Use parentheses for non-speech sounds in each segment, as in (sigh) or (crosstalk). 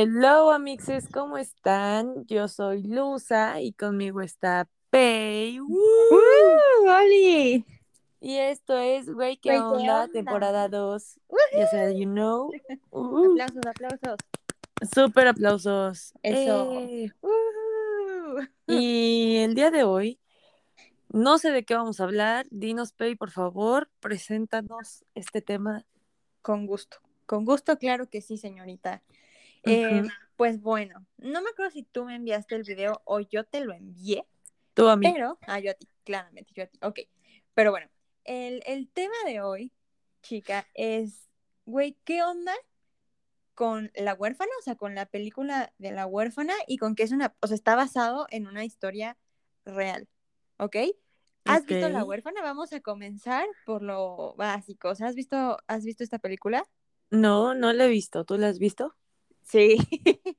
Hello, amixes, ¿cómo están? Yo soy Luza y conmigo está Pei. ¡Woo! ¡Oli! Y esto es Güey, ¿qué Güey, ¿qué onda? onda? Temporada 2. ¡Woohoo! Ya sea, you know. (laughs) Uh, Aplausos, aplausos. Súper aplausos. Eso. Eh. Y el día de hoy, no sé de qué vamos a hablar. Dinos, Pei, por favor, preséntanos este tema. Con gusto. Con gusto, claro que sí, señorita. Eh, Ujú. pues bueno, no me acuerdo si tú me enviaste el video o yo te lo envié, Tú a mí. pero, ah, yo a ti, claramente, yo a ti, ok. Pero bueno, el, el tema de hoy, chica, es, güey, ¿qué onda con La huérfana? O sea, con la película de La huérfana y con que es una, o sea, está basado en una historia real, ¿ok? ¿Has visto La huérfana? Vamos a comenzar por lo básico. O sea, ¿has visto, has visto esta película? No, no la he visto. ¿Tú la has visto? Sí. (laughs)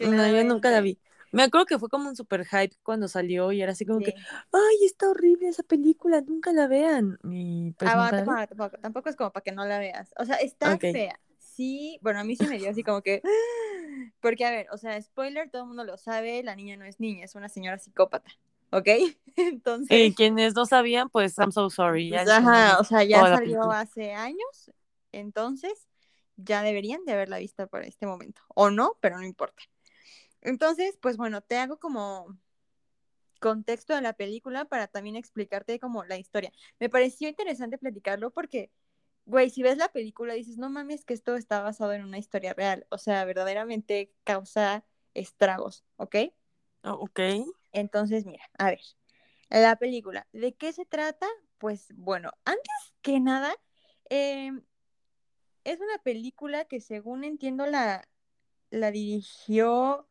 No, yo nunca la vi. Me acuerdo que fue como un super hype cuando salió y era así como que, ay, está horrible esa película, nunca la vean. Y pues Ah, la tampoco, tampoco, tampoco es como para que no la veas. O sea, está fea. Sí, bueno, a mí sí me dio así como que. (laughs) Porque, a ver, o sea, spoiler, todo el mundo lo sabe, la niña no es niña, es una señora psicópata. ¿Ok? (laughs) Entonces. Eh, quienes no sabían, pues I'm so sorry. Ya pues, ajá, o sea, ya salió hace años. Entonces, ya deberían de haberla visto por este momento. O no, pero no importa. Entonces, pues bueno, te hago como contexto de la película para también explicarte como la historia. Me pareció interesante platicarlo porque, güey, si ves la película dices, no mames que esto está basado en una historia real, o sea, verdaderamente causa estragos, ¿ok? Oh, ok. Entonces, mira, a ver, la película, ¿de qué se trata? Pues bueno, antes que nada, eh, es una película que según entiendo la, la dirigió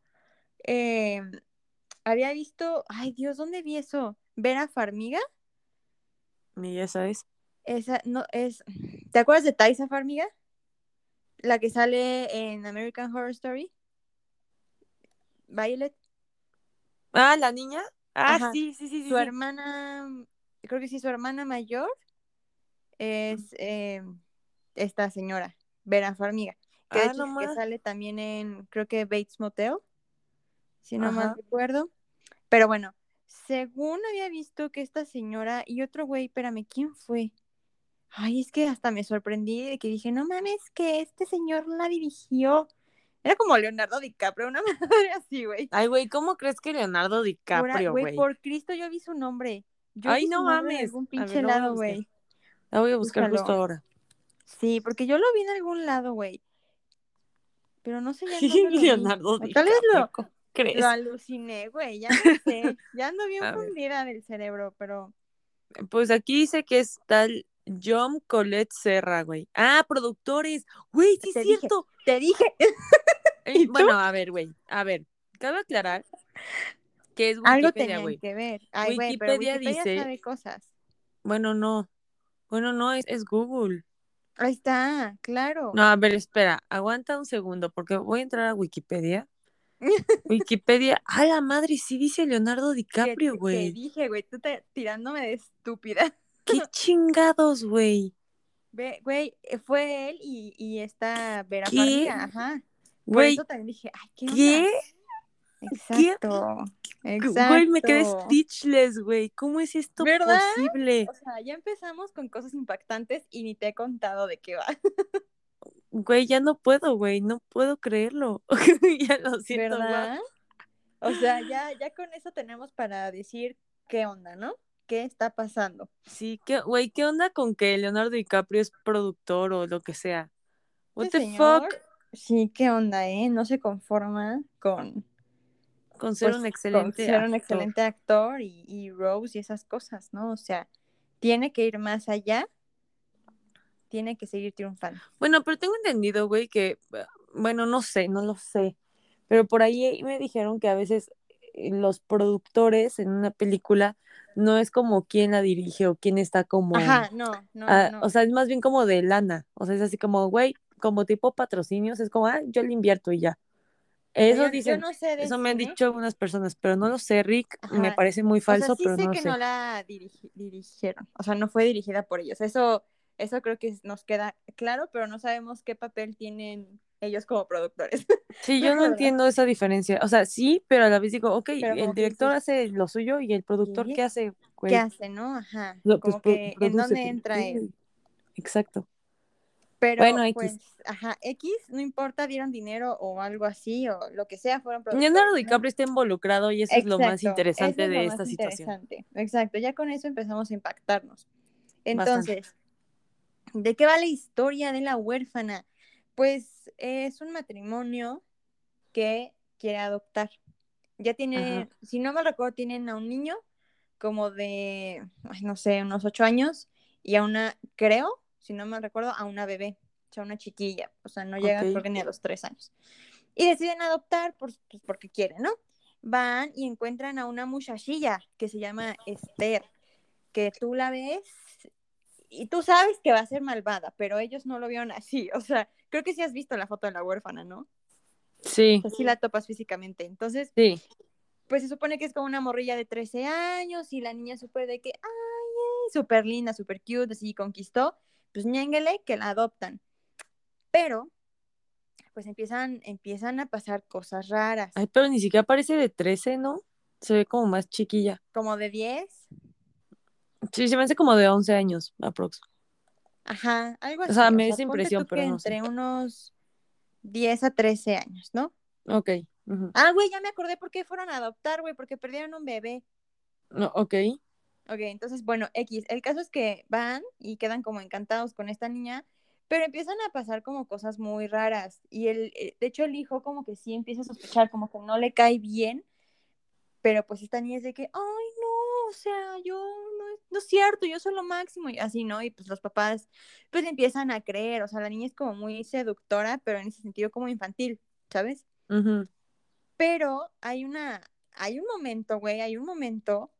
eh, había visto, ay Dios, ¿dónde vi eso? Vera Farmiga, Y ya sabes. esa no es, ¿te acuerdas de Taisa Farmiga? La que sale en American Horror Story. Violet, Ah, la niña. Ah, Ajá. sí, sí, sí, sí. su sí. hermana, creo que sí, su hermana mayor es eh, esta señora, Vera Farmiga, que de Ah, hecho que sale también en, creo que Bates Motel, si no mal Ajá. recuerdo. Pero bueno, según había visto que esta señora y otro güey, espérame, ¿quién fue? Ay, es que hasta me sorprendí de que dije, no mames, que este señor la dirigió. Era como Leonardo DiCaprio, una (laughs) madre así, güey. Ay, güey, ¿cómo crees que Leonardo DiCaprio, Güey, por Cristo yo vi su nombre. Yo Ay, vi su no nombre en mames. algún pinche lado, güey. La voy a buscar Búscalo. justo ahora. Sí, porque yo lo vi en algún lado, güey. Pero no sé ya dónde (laughs) lo. Leonardo tal vez lo, ¿cómo crees? lo aluciné, güey. Ya no (laughs) sé. Ya ando bien fundida del cerebro, pero Pues aquí dice que es tal John Colette Serra, güey. Ah, productores. Güey, sí es dije. cierto. te dije. (laughs) Eh, bueno, a ver, güey. A ver, cabe aclarar que es Algo Wikipedia, güey. que ver. Ay, güey, pero Wikipedia Wikipedia dice- sabe cosas. Bueno, no. Bueno, no, es, es Google. Ahí está, claro. No, a ver, espera. Aguanta un segundo, porque voy a entrar a Wikipedia. (laughs) Wikipedia. A la madre, sí dice Leonardo DiCaprio, Te güey. dije, güey, tú te, tirándome de estúpida. Qué (laughs) chingados, güey. Ve, güey, eh, fue él y, y esta Vera ¿Qué? Farmiga, ajá. Por Güey, eso también dije, ay, ¿qué? ¿qué? Exacto. Exacto. Güey, me quedé speechless, güey. ¿Cómo es esto ¿Verdad? posible? O sea, ya empezamos con cosas impactantes y ni te he contado de qué va. Güey, ya no puedo, güey. No puedo creerlo. (laughs) ya lo siento. ¿Verdad? O sea, ya, ya con eso tenemos para decir qué onda, ¿no? ¿Qué está pasando? Sí, ¿qué, güey, ¿qué onda con que Leonardo DiCaprio es productor o lo que sea? What Este the señor, fuck? Sí, qué onda, ¿eh? No se conforma con, Con ser pues, un excelente ser un actor. excelente actor y, y Rose y esas cosas, ¿no? O sea, tiene que ir más allá, tiene que seguir triunfando. Bueno, pero tengo entendido, güey, que, bueno, no sé, no lo sé, pero por ahí me dijeron que a veces eh, los productores en una película no es como quién la dirige o quién está como, Ajá, no, no, ah, no. o sea, es más bien como de lana, o sea, es así como, güey, como tipo patrocinios, es como, ah, yo le invierto y ya. Eso yo, yo dicen, no sé eso me han dicho algunas personas, pero no lo sé, Rick, me parece muy O sea, falso, sí pero sé no que sé. no la dirigi- dirigieron, o sea, no fue dirigida por ellos. Eso, eso creo que nos queda claro, pero no sabemos qué papel tienen ellos como productores. (laughs) Sí, yo no entiendo esa diferencia. O sea, sí, pero a la vez digo, ok, el director hace lo suyo y el productor, ¿qué? ¿qué hace, güey? ¿Qué hace, no? Ajá. Pues, Como que, ¿en dónde entra él? Exacto. Pero, Bueno, X. pues, ajá, X, no importa, dieron dinero o algo así, o lo que sea, fueron productores. Leonardo ¿no? DiCaprio está involucrado y eso es lo más Exacto, interesante eso es lo de más esta situación. Exacto, ya con eso empezamos a impactarnos. Bastante. Entonces, ¿de qué va la historia de la huérfana? Pues es un matrimonio que quiere adoptar. Ya tiene, si no me recuerdo, tienen a un niño como de, ay, no sé, unos ocho años y a una, creo, si no me recuerdo, a una bebé, o sea, una chiquilla, o sea, no llega Ok. creo que ni a los tres años. Y deciden adoptar por, pues, porque quieren, ¿no? Van y encuentran a una muchachilla que se llama Esther, que tú la ves y tú sabes que va a ser malvada, pero ellos no lo vieron así, o sea, creo que sí has visto la foto de la huérfana, ¿no? Sí, O sea, sí la topas físicamente. Entonces, sí. pues se supone que es como una morrilla de 13 años y la niña súper de que, ay, ay, súper linda, súper cute, así conquistó, pues ñénguele que la adoptan. Pero, pues empiezan, empiezan a pasar cosas raras, Ay, pero ni siquiera parece de 13, ¿no? Se ve como más chiquilla. como de 10, Sí, se me hace como de 11 años, aprox. ajá, algo O así. sea, me da esa impresión, pero no sé. entre unos 10 a 13 años, ¿no? Ok. Ah, güey, ya me acordé por qué fueron a adoptar, güey, porque perdieron un bebé. No, ok. Ok, entonces, bueno, X, el caso es que van y quedan como encantados con esta niña, pero empiezan a pasar como cosas muy raras y el, eh, de hecho el hijo como que sí empieza a sospechar, como que no le cae bien, pero pues esta niña es de que, ay, no, o sea, yo no, es- no es cierto, yo soy lo máximo y así, ¿no? Y pues los papás pues empiezan a creer, o sea, la niña es como muy seductora, pero en ese sentido como infantil, ¿sabes? Pero hay una, hay un momento, güey, hay un momento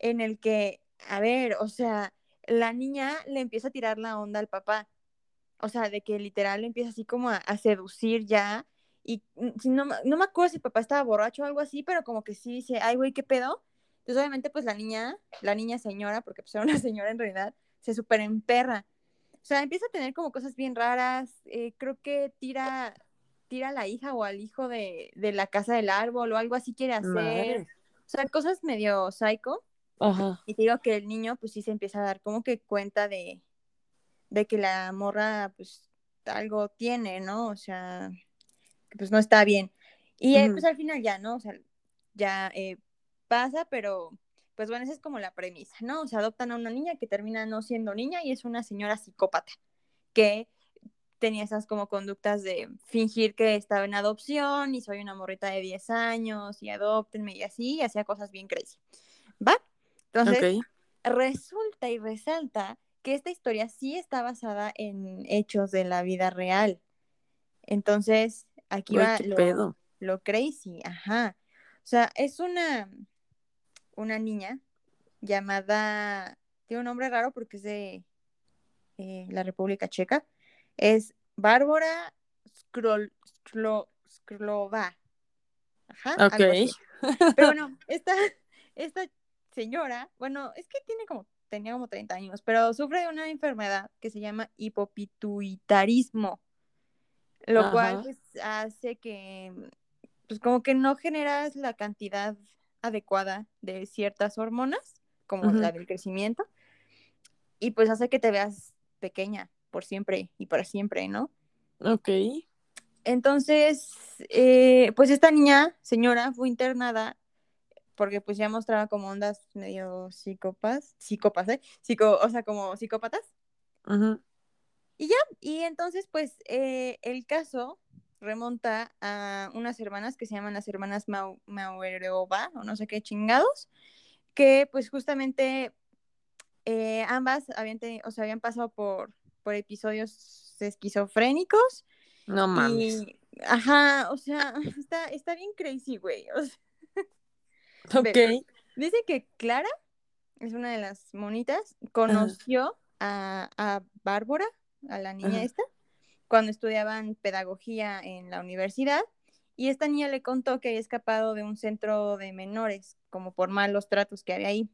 en el que, a ver, o sea, la niña le empieza a tirar la onda al papá. O sea, de que literal le empieza así como a, a seducir ya. Y mm, no, me- no me acuerdo si el papá estaba borracho o algo así, pero como que sí dice, ay, güey, ¿qué pedo? Entonces, obviamente, pues la niña, la niña señora, porque pues era una (laughs) señora en realidad, se súper emperra. O sea, empieza a tener como cosas bien raras. eh, creo que tira, tira a la hija o al hijo de, de la casa del árbol o algo así quiere hacer. Madre. O sea, cosas medio psycho. Ajá. Y te digo que el niño, pues sí se empieza a dar como que cuenta de, de que la morra, pues algo tiene, ¿no? O sea, que pues no está bien. Y eh, pues al final ya, ¿no? O sea, ya eh, pasa, pero pues bueno, esa es como la premisa, ¿no? O sea, adoptan a una niña que termina no siendo niña y es una señora psicópata que tenía esas como conductas de fingir que estaba en adopción y soy una morrita de 10 años y adoptenme y así, y hacía cosas bien crazy. ¿Va? Entonces, resulta y resalta que esta historia sí está basada en hechos de la vida real. Entonces, aquí va lo, pedo. lo crazy, ajá. O sea, es una, una niña llamada, tiene un nombre raro porque es de eh, la República Checa, es Bárbara Skrol, Sklo- Sklova. Ajá, algo Ok. así. Pero (laughs) bueno, esta, esta señora, bueno, es que tiene como, tenía como 30 años, pero sufre de una enfermedad que se llama hipopituitarismo, lo cual pues hace que, pues como que no generas la cantidad adecuada de ciertas hormonas, como la del crecimiento, y pues hace que te veas pequeña por siempre y para siempre, ¿no? Ok. Entonces, eh, pues esta niña, señora, fue internada porque pues ya mostraba como ondas medio psicópatas, psicópatas, ¿eh? Psico, o sea, como psicópatas. Ujú. Y entonces, pues, eh, el caso remonta a unas hermanas que se llaman las hermanas Mau Mauerova, o no sé qué chingados, que pues justamente eh, ambas habían, teni- o sea, habían pasado por, por episodios esquizofrénicos No mames. y, ajá, o sea, (laughs) está, está bien crazy, güey. O sea, (laughs) Ok. dice que Clara es una de las monitas, conoció a, a Bárbara, a la niña Ajá. esta, cuando estudiaban pedagogía en la universidad, y esta niña le contó que había escapado de un centro de menores, como por malos tratos que había ahí,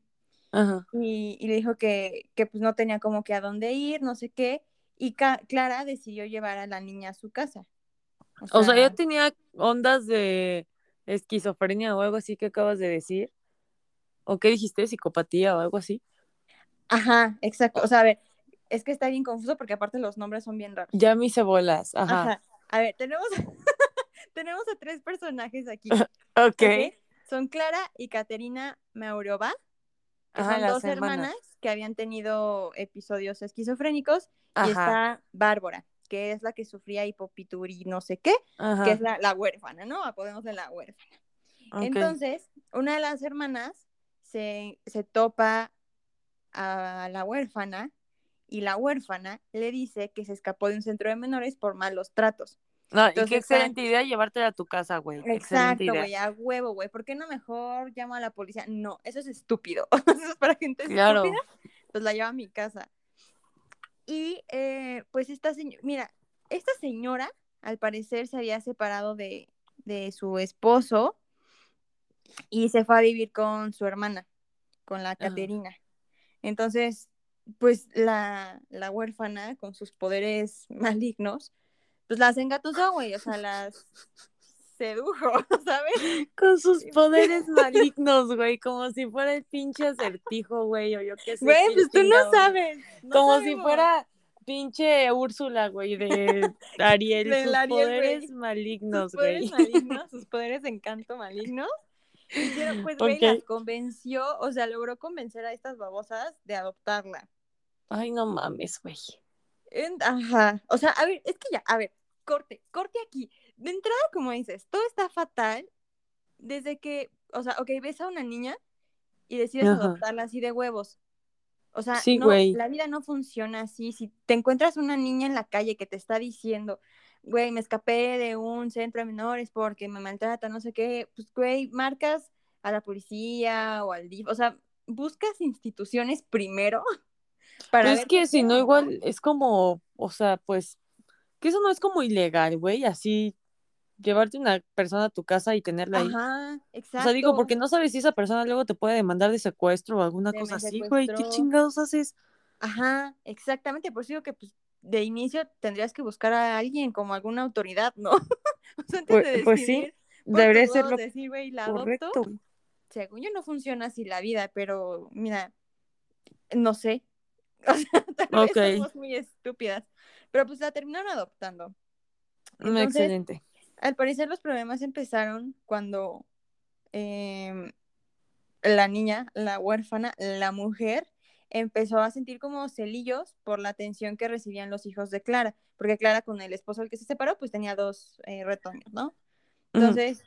Ajá. y, y le dijo que, que pues no tenía como que a dónde ir, no sé qué, y Ca- Clara decidió llevar a la niña a su casa. O sea, yo tenía ondas de esquizofrenia o algo así que acabas de decir. ¿O qué dijiste? ¿Psicopatía o algo así? Ajá, exacto. O sea, a ver, es que está bien confuso porque aparte los nombres son bien raros. Ya me hice bolas. Ajá. Ajá. A ver, tenemos, (laughs) tenemos a tres personajes aquí. (laughs) ok. Son Clara y Caterina Mauriova, que son dos hermanas. que habían tenido episodios esquizofrénicos. Y está Bárbara, que es la que sufría hipopituri no sé qué, que es la, huérfana, ¿no? Podemos de la huérfana. Entonces, una de las hermanas se, se topa a la huérfana y la huérfana le dice que se escapó de un centro de menores por malos tratos. No, y qué excelente idea llevártela a tu casa, güey. Exacto, güey, a huevo, güey. ¿Por qué no mejor llamo a la policía? No, eso es estúpido. (laughs) eso es para gente estúpida. Pues la llevo a mi casa. Y eh, pues esta señora, mira, esta señora al parecer se había separado de, de su esposo y se fue a vivir con su hermana, con la Caterina. Entonces, pues la, la huérfana con sus poderes (laughs) malignos, pues las engatusó, güey, o sea, las sedujo, (laughs) ¿sabes? Con sus poderes (laughs) malignos, güey, como si fuera el pinche acertijo, güey, o yo qué sé. Güey, pues tú no sabes. como si fuera pinche Úrsula, güey, de (laughs) Ariel, sus poderes malignos, güey. Sus poderes malignos, sus poderes de encanto malignos. Hicieron, pues, güey, las convenció, o sea, logró convencer a estas babosas de adoptarla. Ay, no mames, güey. Ajá. O sea, a ver, es que ya, a ver, corte, corte aquí. De entrada, como dices, todo está fatal desde que, o sea, ok, ves a una niña y decides adoptarla así de huevos. O sea, no, la vida no funciona así. Si te encuentras una niña en la calle que te está diciendo, güey, me escapé de un centro de menores porque me maltrata, no sé qué, pues, güey, marcas a la policía o al DIF, o sea, buscas instituciones primero (laughs) Para es que si no, igual es como, o sea, pues, que eso no es como ilegal, güey, así llevarte una persona a tu casa y tenerla ahí. Ajá, exacto. O sea, digo, porque no sabes si esa persona luego te puede demandar de secuestro o alguna cosa así, güey, ¿qué chingados haces? Ajá, exactamente, por eso digo que pues de inicio tendrías que buscar a alguien como alguna autoridad, ¿no? (laughs) o sea, antes pues, de pues sí, debería ser lo decir, la correcto. Según yo no funciona así la vida, pero mira, no sé, (laughs) O sea, tal vez somos muy estúpidas. Pero pues la terminaron adoptando. Excelente. Al parecer los problemas empezaron cuando em, la niña, la huérfana, la mujer, empezó a sentir como celillos por la atención que recibían los hijos de Clara, porque Clara con el esposo al que se separó, pues tenía dos eh, retoños, ¿no? Entonces,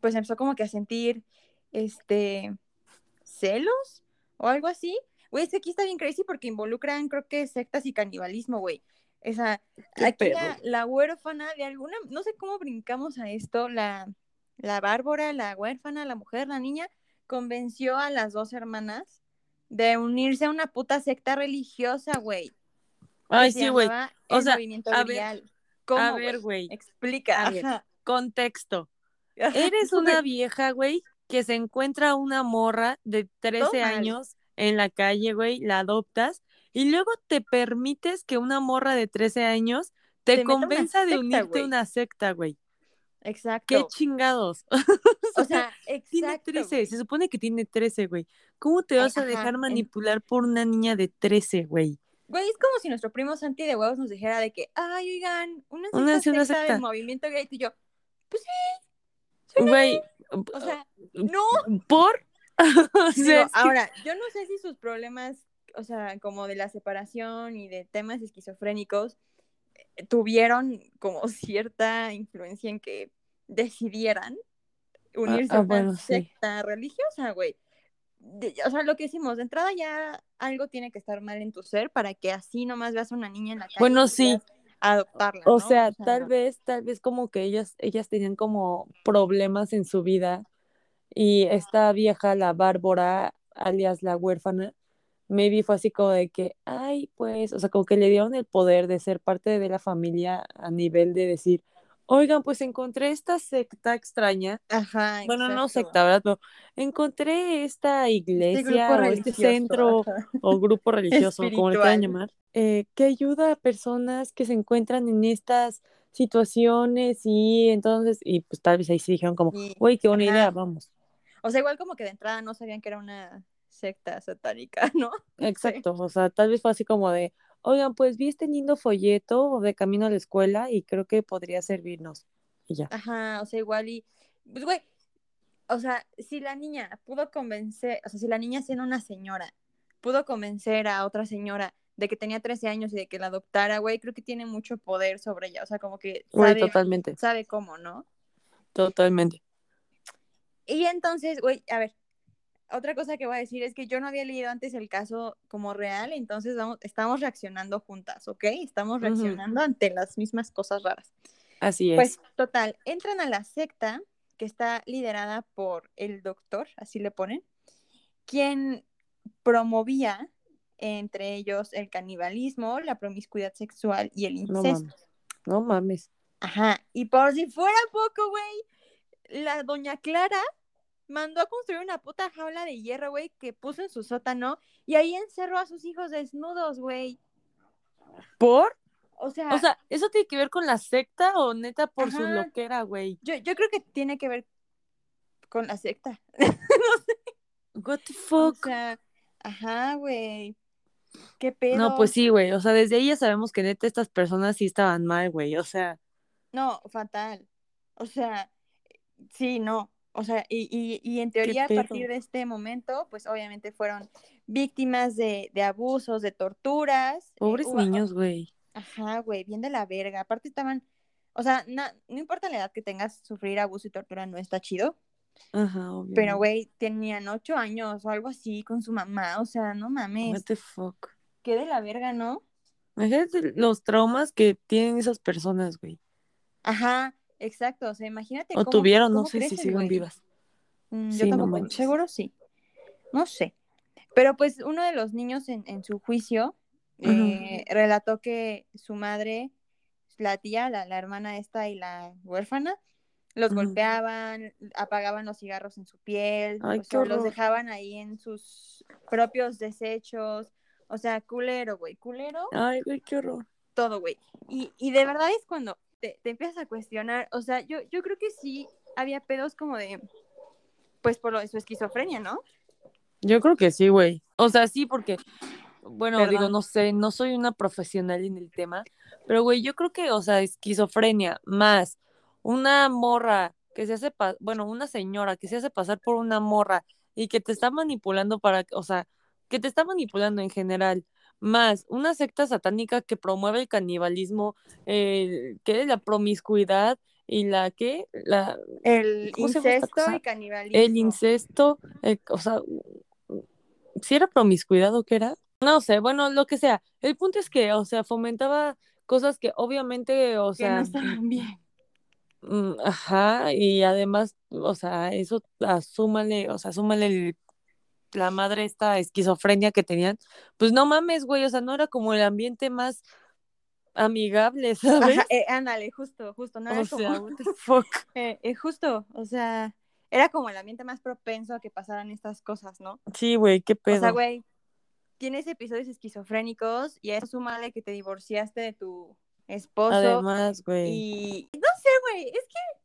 pues empezó como que a sentir, este, celos o algo así, Güey, este aquí está bien crazy porque involucran, creo que sectas y canibalismo, güey. Esa, aquí la, huérfana de alguna, no sé cómo brincamos a esto, la, la Bárbara, la huérfana, la mujer, la niña, convenció a las dos hermanas de unirse a una puta secta religiosa, güey. Ay, sí, güey. O sea, a ver, ¿Cómo, a ver, güey. Explica. contexto. (laughs) Eres una vieja, güey, que se encuentra una morra de 13 años en la calle, güey, la adoptas y luego te permites que una morra de 13 años te, convenza de unirte a una secta, güey. Exacto. Qué chingados. o (laughs) sea, exacto. Tiene 13, se supone que tiene 13, güey. ¿Cómo te vas a dejar manipular por una niña de 13, güey? Güey, es como si nuestro primo Santi de huevos nos dijera de que, ay, oigan, una secta, secta, del movimiento gay y yo, pues sí. Güey. O sea, no. ¿Por? (laughs) ahora, yo no sé si sus problemas, o sea, como de la separación y de temas esquizofrénicos, eh, tuvieron como (laughs) cierta influencia en que decidieran unirse ah, a una secta religiosa, güey. o sea, lo que hicimos, de entrada ya algo tiene que estar mal en tu ser para que así nomás veas a una niña en la calle. Bueno, sí. Adoptarla. O, sea, tal vez, tal vez como que ellas, ellas tenían como problemas en su vida y esta vieja, la Bárbara, alias la huérfana, maybe fue así como de que, ay, pues, o sea, como que le dieron el poder de ser parte de la familia a nivel de decir, oigan, pues encontré esta secta extraña. Ajá. Bueno, no secta, ¿verdad? Pero encontré esta este iglesia o este centro o grupo (laughs) religioso, como le quieran llamar, eh, que ayuda a personas que se encuentran en estas situaciones y entonces, y pues tal vez ahí sí dijeron como, Y- güey, qué buena ajá. idea, vamos. O sea, igual como que de entrada no sabían que era una secta satánica, (laughs) ¿no? Exacto, o sea, tal vez fue así como de, oigan, pues vi este lindo folleto de camino a la escuela y creo que podría servirnos. Y ya. Ajá, o sea, igual y, pues, güey, o sea, si la niña pudo convencer, o sea, si la niña siendo una señora pudo convencer a otra señora de que tenía 13 años y de que la adoptara, güey, creo que tiene mucho poder sobre ella, o sea, como que Güey, sabe, totalmente, sabe cómo, ¿no? totalmente. Y entonces, güey, a ver, otra cosa que voy a decir es que yo no había leído antes el caso como real, entonces vamos, estamos reaccionando juntas, ¿ok? Estamos reaccionando ante las mismas cosas raras. Así es. Pues total, entran a la secta que está liderada por el doctor, así le ponen, quien promovía entre ellos el canibalismo, la promiscuidad sexual y el no incesto. mames. No mames. Ajá, y por si fuera poco, güey, la doña Clara mandó a construir una puta jaula de hierro, güey, que puso en su sótano y ahí encerró a sus hijos desnudos, güey. ¿Por? O sea, O sea, ¿eso tiene que ver con la secta o neta por su loquera, güey? yo, yo creo que tiene que ver con la secta. (laughs) What the O fuck? sea, ajá, güey. ¿Qué pedo? No, pues sí, güey. O sea, desde ahí ya sabemos que neta estas personas sí estaban mal, güey. O sea, No, fatal. O sea, sí, no. O sea, y, y, y en teoría a partir de este momento, pues obviamente fueron víctimas de, de abusos, de torturas. eh, pobres hubo- niños, güey. Ajá, güey, bien de la verga. Aparte estaban, o sea, na- no importa la edad que tengas, sufrir abuso y tortura no está chido. Ajá, obvio. Pero, güey, tenían ocho años o algo así con su mamá. O sea, no mames. What the fuck? Qué de la verga, ¿no? Imagínate los traumas que tienen esas personas, güey. Ajá, exacto. O sea, imagínate O cómo, tuvieron, no sé si siguen güey. vivas. Mm, Sí, yo tampoco, seguro sí. No sé. Pero pues uno de los niños en, en su juicio eh, relató que su madre, la tía, la, la hermana esta y la huérfana, los golpeaban, apagaban los cigarros en su piel, Ay, o qué sea, los dejaban ahí en sus propios desechos. O sea, culero, güey, culero Ay, güey, qué horror. todo, güey. Y, y de verdad es cuando te, te empiezas a cuestionar, o sea, yo, yo creo que sí había pedos como de, pues por lo de su esquizofrenia, ¿no? Yo creo que sí, güey. O sea, sí, porque, bueno, digo, no sé, no soy una profesional en el tema, pero, güey, yo creo que, o sea, esquizofrenia más una morra que se hace, pa- bueno, una señora que se hace pasar por una morra y que te está manipulando para, o sea, que te está manipulando en general, más una secta satánica que promueve el canibalismo, eh, que es la promiscuidad y la que, la, El ¿Cómo se llama esta incesto y canibalismo. el incesto, el- o sea, si era promiscuidad o qué era, no sé, bueno, lo que sea. El punto es que, o sea, fomentaba cosas que obviamente, o que sea, no estaban bien. mm, ajá, y además, o sea, eso asúmale, o sea, asúmale el- la madre esta esquizofrenia que tenían, pues no mames, güey, o sea, no era como el ambiente más amigable, (laughs) ¿sabes? Ajá, eh, ándale, justo, justo, no era O sea, como, what (laughs) the fuck. eh, eh, justo, o sea, era como el ambiente más propenso a que pasaran estas cosas, ¿no? Sí, güey, qué O sea, pedo. güey, tienes episodios esquizofrénicos y a eso súmale que te divorciaste de tu esposo Además, güey, y no sé, güey, es que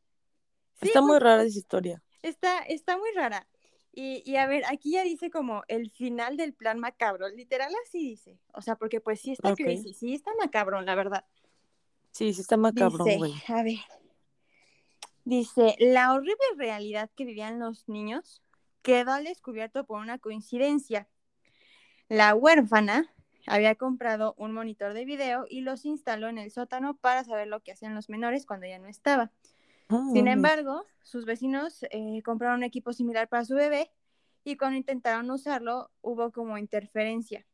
sí, está muy rara esa historia. está, está muy rara. Y, y a ver, aquí ya dice como el final del plan macabro, literal así dice. O sea, porque pues sí está Ok. crazy, sí está macabrón, la verdad. Sí, sí está macabrón, Dice, güey. a ver. Dice, la horrible realidad que vivían los niños quedó al descubierto por una coincidencia. La huérfana había comprado un monitor de video y los instaló en el sótano para saber lo que hacían los menores cuando ya no estaba. No Sin embargo, sus vecinos eh, compraron un equipo similar para su bebé y cuando intentaron usarlo hubo como interferencia.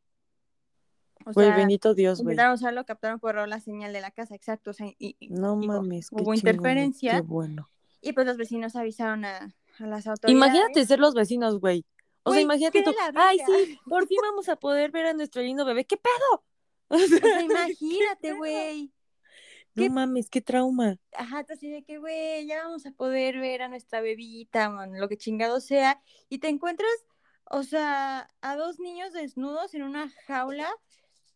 O Güey, sea, bendito Dios, güey. intentaron usarlo, captaron por error la señal de la casa, exacto. O sea, y, No mames, qué hubo chingón, interferencia Qué bueno. y pues los vecinos avisaron a, a las autoridades. Imagínate ser los vecinos, güey. O sea, imagínate qué tú. Ay, verga". sí, por fin vamos a poder ver a nuestro lindo bebé. ¿Qué pedo? O O sea, (laughs) imagínate, güey. No ¿Qué- mames, qué trauma. Ajá, así de que, güey, ya vamos a poder ver a nuestra bebita, man, lo que chingado sea. Y te encuentras, o sea, a dos niños desnudos en una jaula,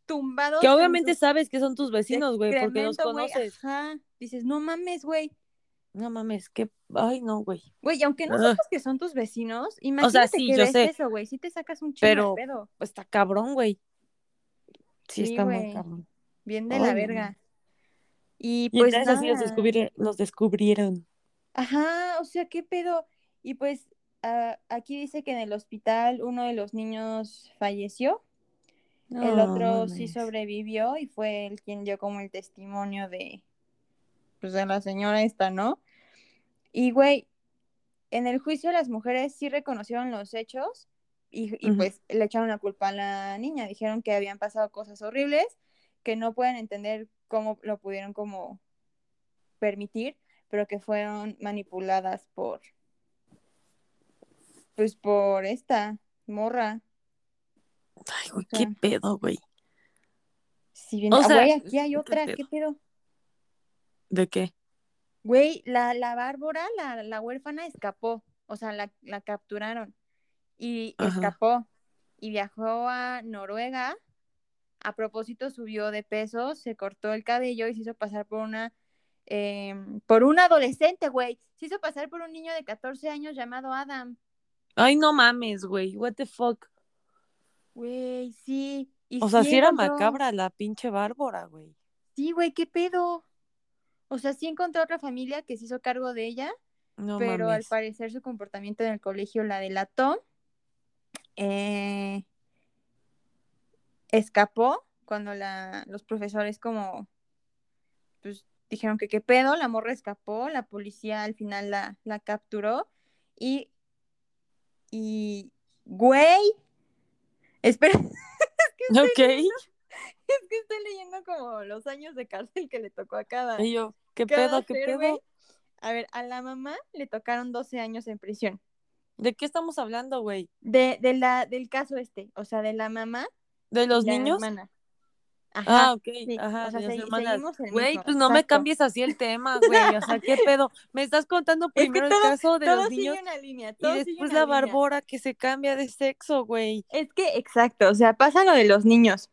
tumbados. Que en obviamente sus sabes que son tus vecinos, güey, porque los conoces. Ajá. dices, no mames, güey. No mames, que. Ay, no, güey. Güey, aunque no sepas que son tus vecinos, imagínate sí, que yo ves sé. eso, güey. Sí te sacas un chingo Pero- de pedo. Está cabrón, güey. Sí, Sí, está muy güey. cabrón. Bien de Ay, la verga. Y Y pues entonces así los, descubrir- los descubrieron. Ajá, o sea, ¿qué pedo? Y pues ah, aquí dice que en el hospital uno de los niños falleció, el otro sí sobrevivió y fue el quien dio como el testimonio de, pues de la señora esta, ¿no? Y güey, en el juicio las mujeres sí reconocieron los hechos y, pues le echaron la culpa a la niña, dijeron que habían pasado cosas horribles, que no pueden entender cómo lo pudieron como permitir, pero que fueron manipuladas por, pues por esta morra. Ay, güey, o qué pedo, güey. Si bien, O ah, sea, güey, aquí hay qué otra, pedo. ¿qué pedo? ¿De qué? Güey, la, la Bárbara, la, la huérfana escapó, o sea, la, la capturaron y Ajá. escapó y viajó a Noruega. A propósito, subió de peso, se cortó el cabello y se hizo pasar por una, em, por un adolescente, güey. Se hizo pasar por un niño de 14 años llamado Adam. Ay, no mames, güey. What the fuck. Güey, sí. Y O sea, sí sí era encontró- macabra la pinche Bárbara, güey. Sí, güey, ¿qué pedo? O sea, sí encontró otra familia que se hizo cargo de ella, No pero al parecer su comportamiento en el colegio la delató. Eh, escapó cuando la, los profesores como pues dijeron que qué pedo, la morra escapó, la policía al final la, la capturó y y güey, espera, (laughs) Ok. es que estoy leyendo como los años de cárcel que le tocó a cada, Y yo, ¿qué cada pedo, qué güey. pedo? A ver, a la mamá le tocaron 12 años en prisión. ¿De qué estamos hablando, güey? De, de la, del caso este, o sea, de la mamá ¿De los la niños? hermana. Ah, Ajá, ok, sí, ajá, o sea, hermanas. Güey, pues no me cambies así el tema, güey. O sea, ¿qué pedo? Me estás contando (laughs) Es que primero el todo- caso de todo los sigue niños una línea, y todo sigue después la línea. Bárbara que se cambia de sexo, güey. Es que, exacto, o sea, pasa lo de los niños.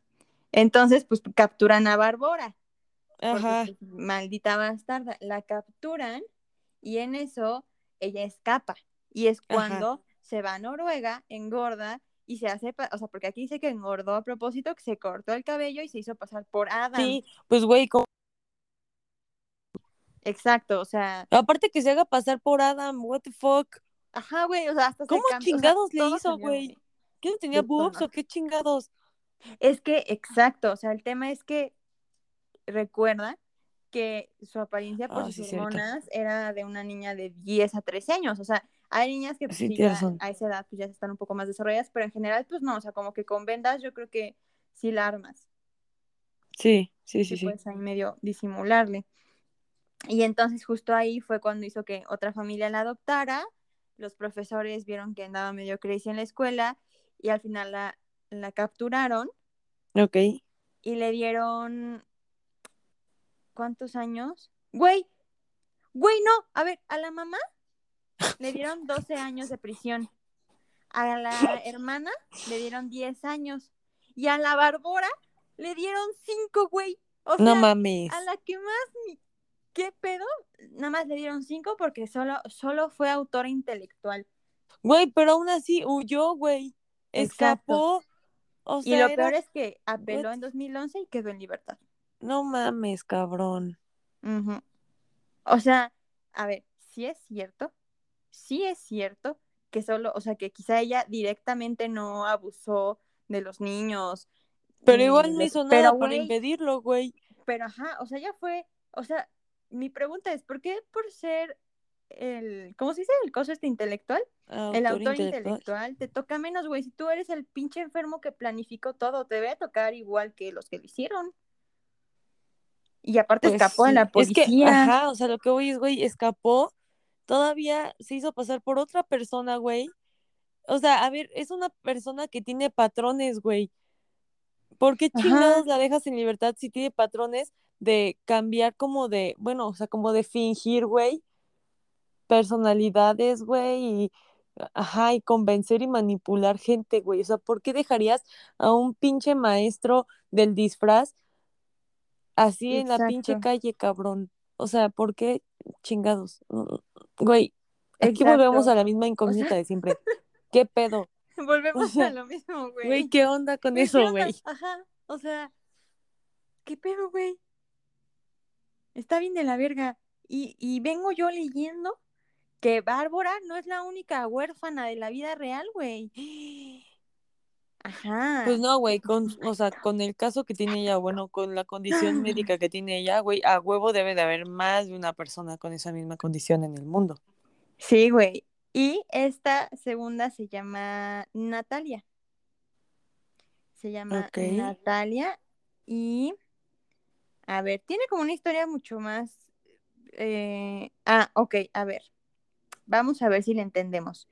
Entonces, pues capturan a porque, Ajá. pues, maldita bastarda. La capturan y en eso ella escapa. Y es Ajá. cuando se va a Noruega, engorda y se hace, o sea, porque aquí dice que engordó a propósito, que se cortó el cabello y se hizo pasar por Adam. Sí, pues güey, ¿cómo- Exacto, o sea, aparte que se haga pasar por Adam, what the fuck. ajá, güey, o sea, hasta se ¿Cómo cam- o sea, chingados le hizo, güey? ¿Qué no tenía boobs o qué chingados? Es que, exacto, o sea, el tema es que recuerda que su apariencia por Ah, sus sí, cierto. hormonas era de una niña de 10 a 13 años, o sea, hay niñas que pues, Sí, ya a esa edad pues ya están un poco más desarrolladas, pero en general pues no, o sea, como que con vendas yo creo que sí la armas, Sí, sí, sí, sí, sí. puedes ahí medio disimularle. Y entonces justo ahí fue cuando hizo que otra familia la adoptara, los profesores vieron que andaba medio crazy en la escuela y al final la, la capturaron Ok. y le dieron ¿cuántos años? Güey, güey, no, a ver, a la mamá le dieron 12 años de prisión. A la hermana le dieron 10 años. Y a la Bárbara le dieron 5, güey. O sea, No mames. a la que más ni- ¿Qué pedo? Nada más le dieron 5 porque solo, solo fue autora intelectual. Güey, pero aún así huyó, güey. Escapó. O Y sea, lo era- peor es que apeló What? en 2011 y quedó en libertad. No mames, cabrón. O sea, a ver, sí es cierto, sí es cierto que solo, o sea, que quizá ella directamente no abusó de los niños. Pero igual no hizo pero, nada para güey, impedirlo, güey. Pero ajá, o sea, ella fue, o sea, mi pregunta es, ¿por qué por ser el, ¿cómo se dice? El coso este intelectual, el autor intelectual. te toca menos, güey. Si tú eres el pinche enfermo que planificó todo, te debe tocar igual que los que lo hicieron. Y aparte Pues escapó de sí, la Es policía. que, ajá, o sea, lo que voy es, güey, escapó, todavía se hizo pasar por otra persona, güey. O sea, a ver, es una persona que tiene patrones, güey. ¿Por qué Ajá. chingados la dejas en libertad si tiene patrones de cambiar como de, bueno, o sea, como de fingir, güey, personalidades, güey, y, ajá, y convencer y manipular gente, güey? O sea, ¿por qué dejarías a un pinche maestro del disfraz así en la pinche calle, cabrón? O sea, ¿por qué chingados? Güey, aquí volvemos a la misma incógnita de siempre. (laughs) ¿Qué pedo? Volvemos O sea, a lo mismo, güey. Güey, ¿qué onda con eso, ¿qué onda? güey? Ajá, o sea, ¿qué pedo, güey? Está bien de la verga. Y, y vengo yo leyendo que Bárbara no es la única huérfana de la vida real, güey. Ajá. Pues no, güey, con, o sea, con el caso que tiene ella, bueno, con la condición (laughs) médica que tiene ella, güey, a huevo debe de haber más de una persona con esa misma condición en el mundo. Sí, güey. Y esta segunda se llama Natalia. Se llama. Natalia y, a ver, tiene como una historia mucho más... eh, Ah, ok, a ver. Vamos a ver si le entendemos.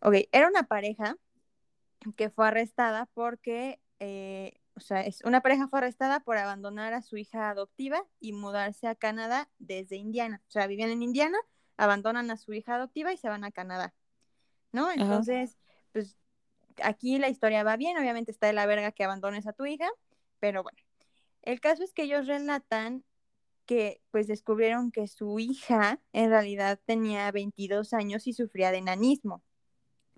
Ok, era una pareja que fue arrestada porque, eh, o sea, es una pareja fue arrestada por abandonar a su hija adoptiva y mudarse a Canadá desde Indiana. O sea, vivían en Indiana, abandonan a su hija adoptiva y se van a Canadá, ¿no? Entonces, pues aquí la historia va bien, obviamente está de la verga que abandones a tu hija, pero bueno, el caso es que ellos relatan que pues descubrieron que su hija en realidad tenía 22 años y sufría de enanismo.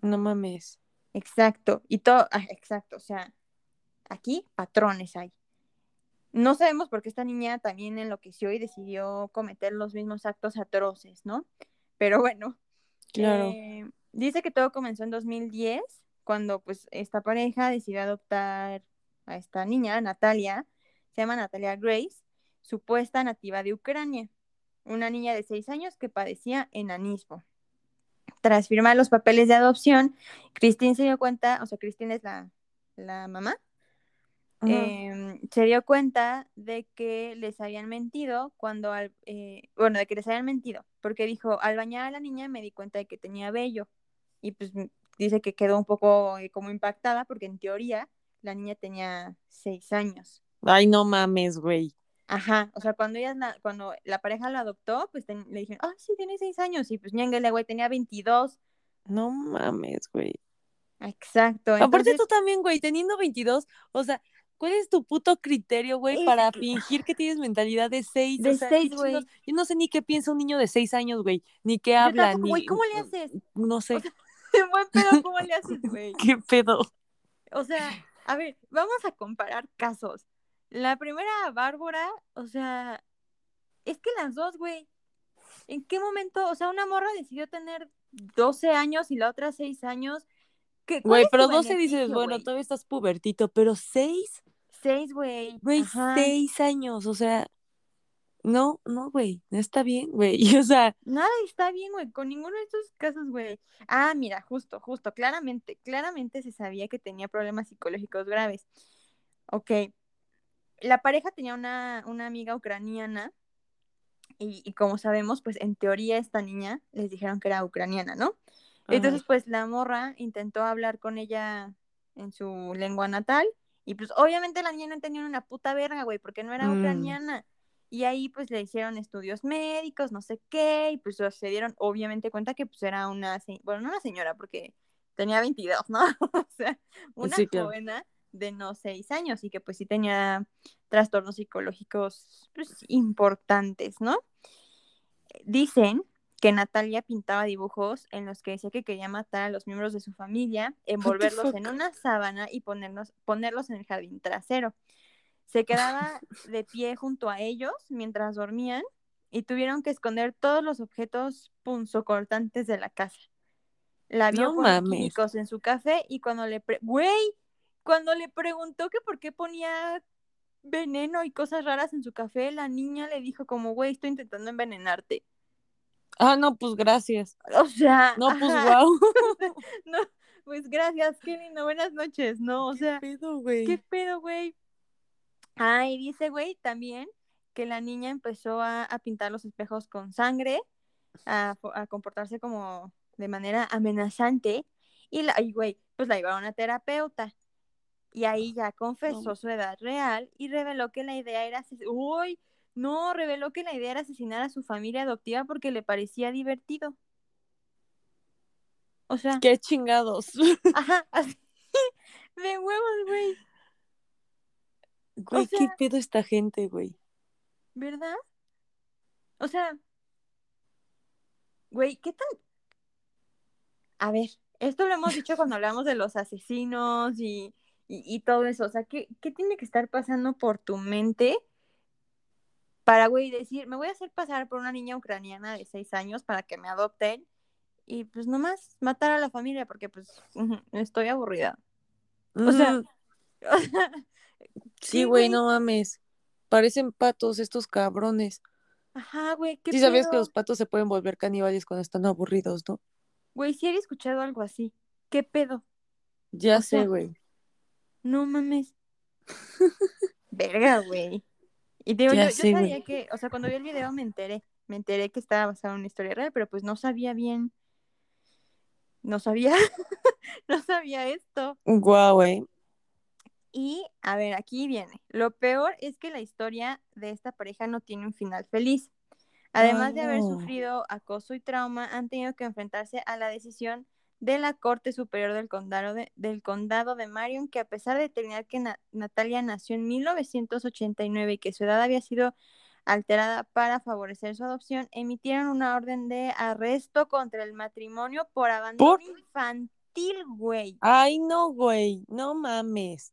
No mames. Exacto, y todo, ah, exacto, o sea, aquí patrones hay. No sabemos por qué esta niña también enloqueció y decidió cometer los mismos actos atroces, ¿no? Pero bueno, Claro. eh, dice que todo comenzó en 2010, cuando pues esta pareja decidió adoptar a esta niña, Natalia, se llama Natalia Grace, supuesta nativa de Ucrania, una niña de seis años que padecía enanismo. Tras firmar los papeles de adopción, Christine se dio cuenta, o sea, Christine es la, la mamá, eh, se dio cuenta de que les habían mentido cuando, al, eh, bueno, de que les habían mentido, porque dijo, al bañar a la niña me di cuenta de que tenía vello, y pues m- dice que quedó un poco eh, como impactada, porque en teoría la niña tenía seis años. Ay, no mames, güey. Ajá, o sea, cuando ella, la, cuando la pareja lo adoptó, pues ten- le dijeron, ah, sí, tiene seis años, y pues ñénguele, güey, tenía 22. No mames, güey. Exacto, Aparte tú también, güey, teniendo 22, o sea, ¿cuál es tu puto criterio, güey, Es para fingir que tienes mentalidad de 6? De seis, güey. Yo no sé ni qué piensa un niño de 6 años, güey, ni qué habla, tampoco, ni... güey, ¿cómo le haces? No sé, O sea, (laughs) buen pedo, ¿cómo le haces, (laughs) güey? qué pedo. O sea, a ver, vamos a comparar casos. La primera, Bárbara, o sea, es que las dos, güey, ¿en qué momento? O sea, una morra decidió tener 12 años y la otra 6 años. ¿Qué, cuál Güey, pero tu 12 dices, bueno, todavía estás pubertito, pero 6, Seis, güey. güey, Ajá. 6 años, o sea, no, no, güey, no está bien, güey, (laughs) o sea, Nada está bien, güey, con ninguno de estos casos, güey. Ah, mira, justo, justo, claramente, claramente se sabía que tenía problemas psicológicos graves. Ok. La pareja tenía una, una amiga ucraniana y, y como sabemos, pues en teoría esta niña les dijeron que era ucraniana, ¿no? Entonces, pues la morra intentó hablar con ella en su lengua natal y pues obviamente la niña no entendía una puta verga, güey, porque no era Mm. ucraniana. Y ahí pues le hicieron estudios médicos, no sé qué, y pues se dieron obviamente cuenta que pues era una, bueno, no una señora, porque tenía 22, ¿no? (laughs) o sea, una Sí, claro. joven de no 6 años y que pues sí tenía trastornos psicológicos pues, importantes, ¿no? Dicen que Natalia pintaba dibujos en los que decía que quería matar a los miembros de su familia, (laughs) envolverlos en una sábana y ponerlos, ponerlos en el jardín trasero. Se quedaba (laughs) de pie junto a ellos mientras dormían y tuvieron que esconder todos los objetos punzocortantes de la casa. La vio No poner mames. químicos en su café y cuando le pre- güey, cuando le preguntó que por qué ponía veneno y cosas raras en su café, la niña le dijo como, güey, estoy intentando envenenarte. Ah, no, pues gracias. O sea, No, pues ajá, wow. (laughs) (laughs) no, pues gracias, qué lindo, buenas noches, ¿no? O sea, ¿Qué pedo, güey? ¿qué pedo, güey? Ah, y dice, güey, también que la niña empezó a, a pintar los espejos con sangre, a, a comportarse como de manera amenazante, y la, y güey, pues la llevaron a terapeuta. Y ahí ya confesó No. su edad real y reveló que la idea era uy, no, reveló que la idea era asesinar a su familia adoptiva porque le parecía divertido. O sea, Qué chingados. (laughs) ajá, así (laughs) de huevos, güey, Güey, sea- qué pedo esta gente, güey. ¿verdad? O sea, güey, ¿qué tan... A ver, esto lo hemos dicho cuando hablamos de los asesinos y, y, y todo eso. O sea, ¿qué, ¿qué tiene que estar pasando por tu mente para, güey, decir, me voy a hacer pasar por una niña ucraniana de seis años para que me adopten y pues nomás matar a la familia porque pues estoy aburrida. O sea, (laughs) o sea, Sí, ¿qué, güey, no mames. Parecen patos estos cabrones. Ajá, güey, ¿qué Sí sabías que los patos se pueden volver caníbales cuando están aburridos, ¿no? Güey, sí había escuchado algo así. ¿Qué pedo? Ya O sé, güey. No mames. (laughs) Verga, güey. Y digo, Ya yo, yo sé, sabía que, o sea, cuando vi el video me enteré, me enteré que estaba basado en una historia real, pero pues no sabía bien, no sabía, (laughs) no sabía esto. Guau, güey. Y, a ver, aquí viene. Lo peor es que la historia de esta pareja no tiene un final feliz. Además de haber sufrido acoso y trauma, han tenido que enfrentarse a la decisión de la Corte Superior del Condado de, del condado de Marion, que a pesar de determinar que Na- Natalia nació en 1989 y que su edad había sido alterada para favorecer su adopción, emitieron una orden de arresto contra el matrimonio por abandono ¿Por? infantil, güey. Ay, no, güey. No mames.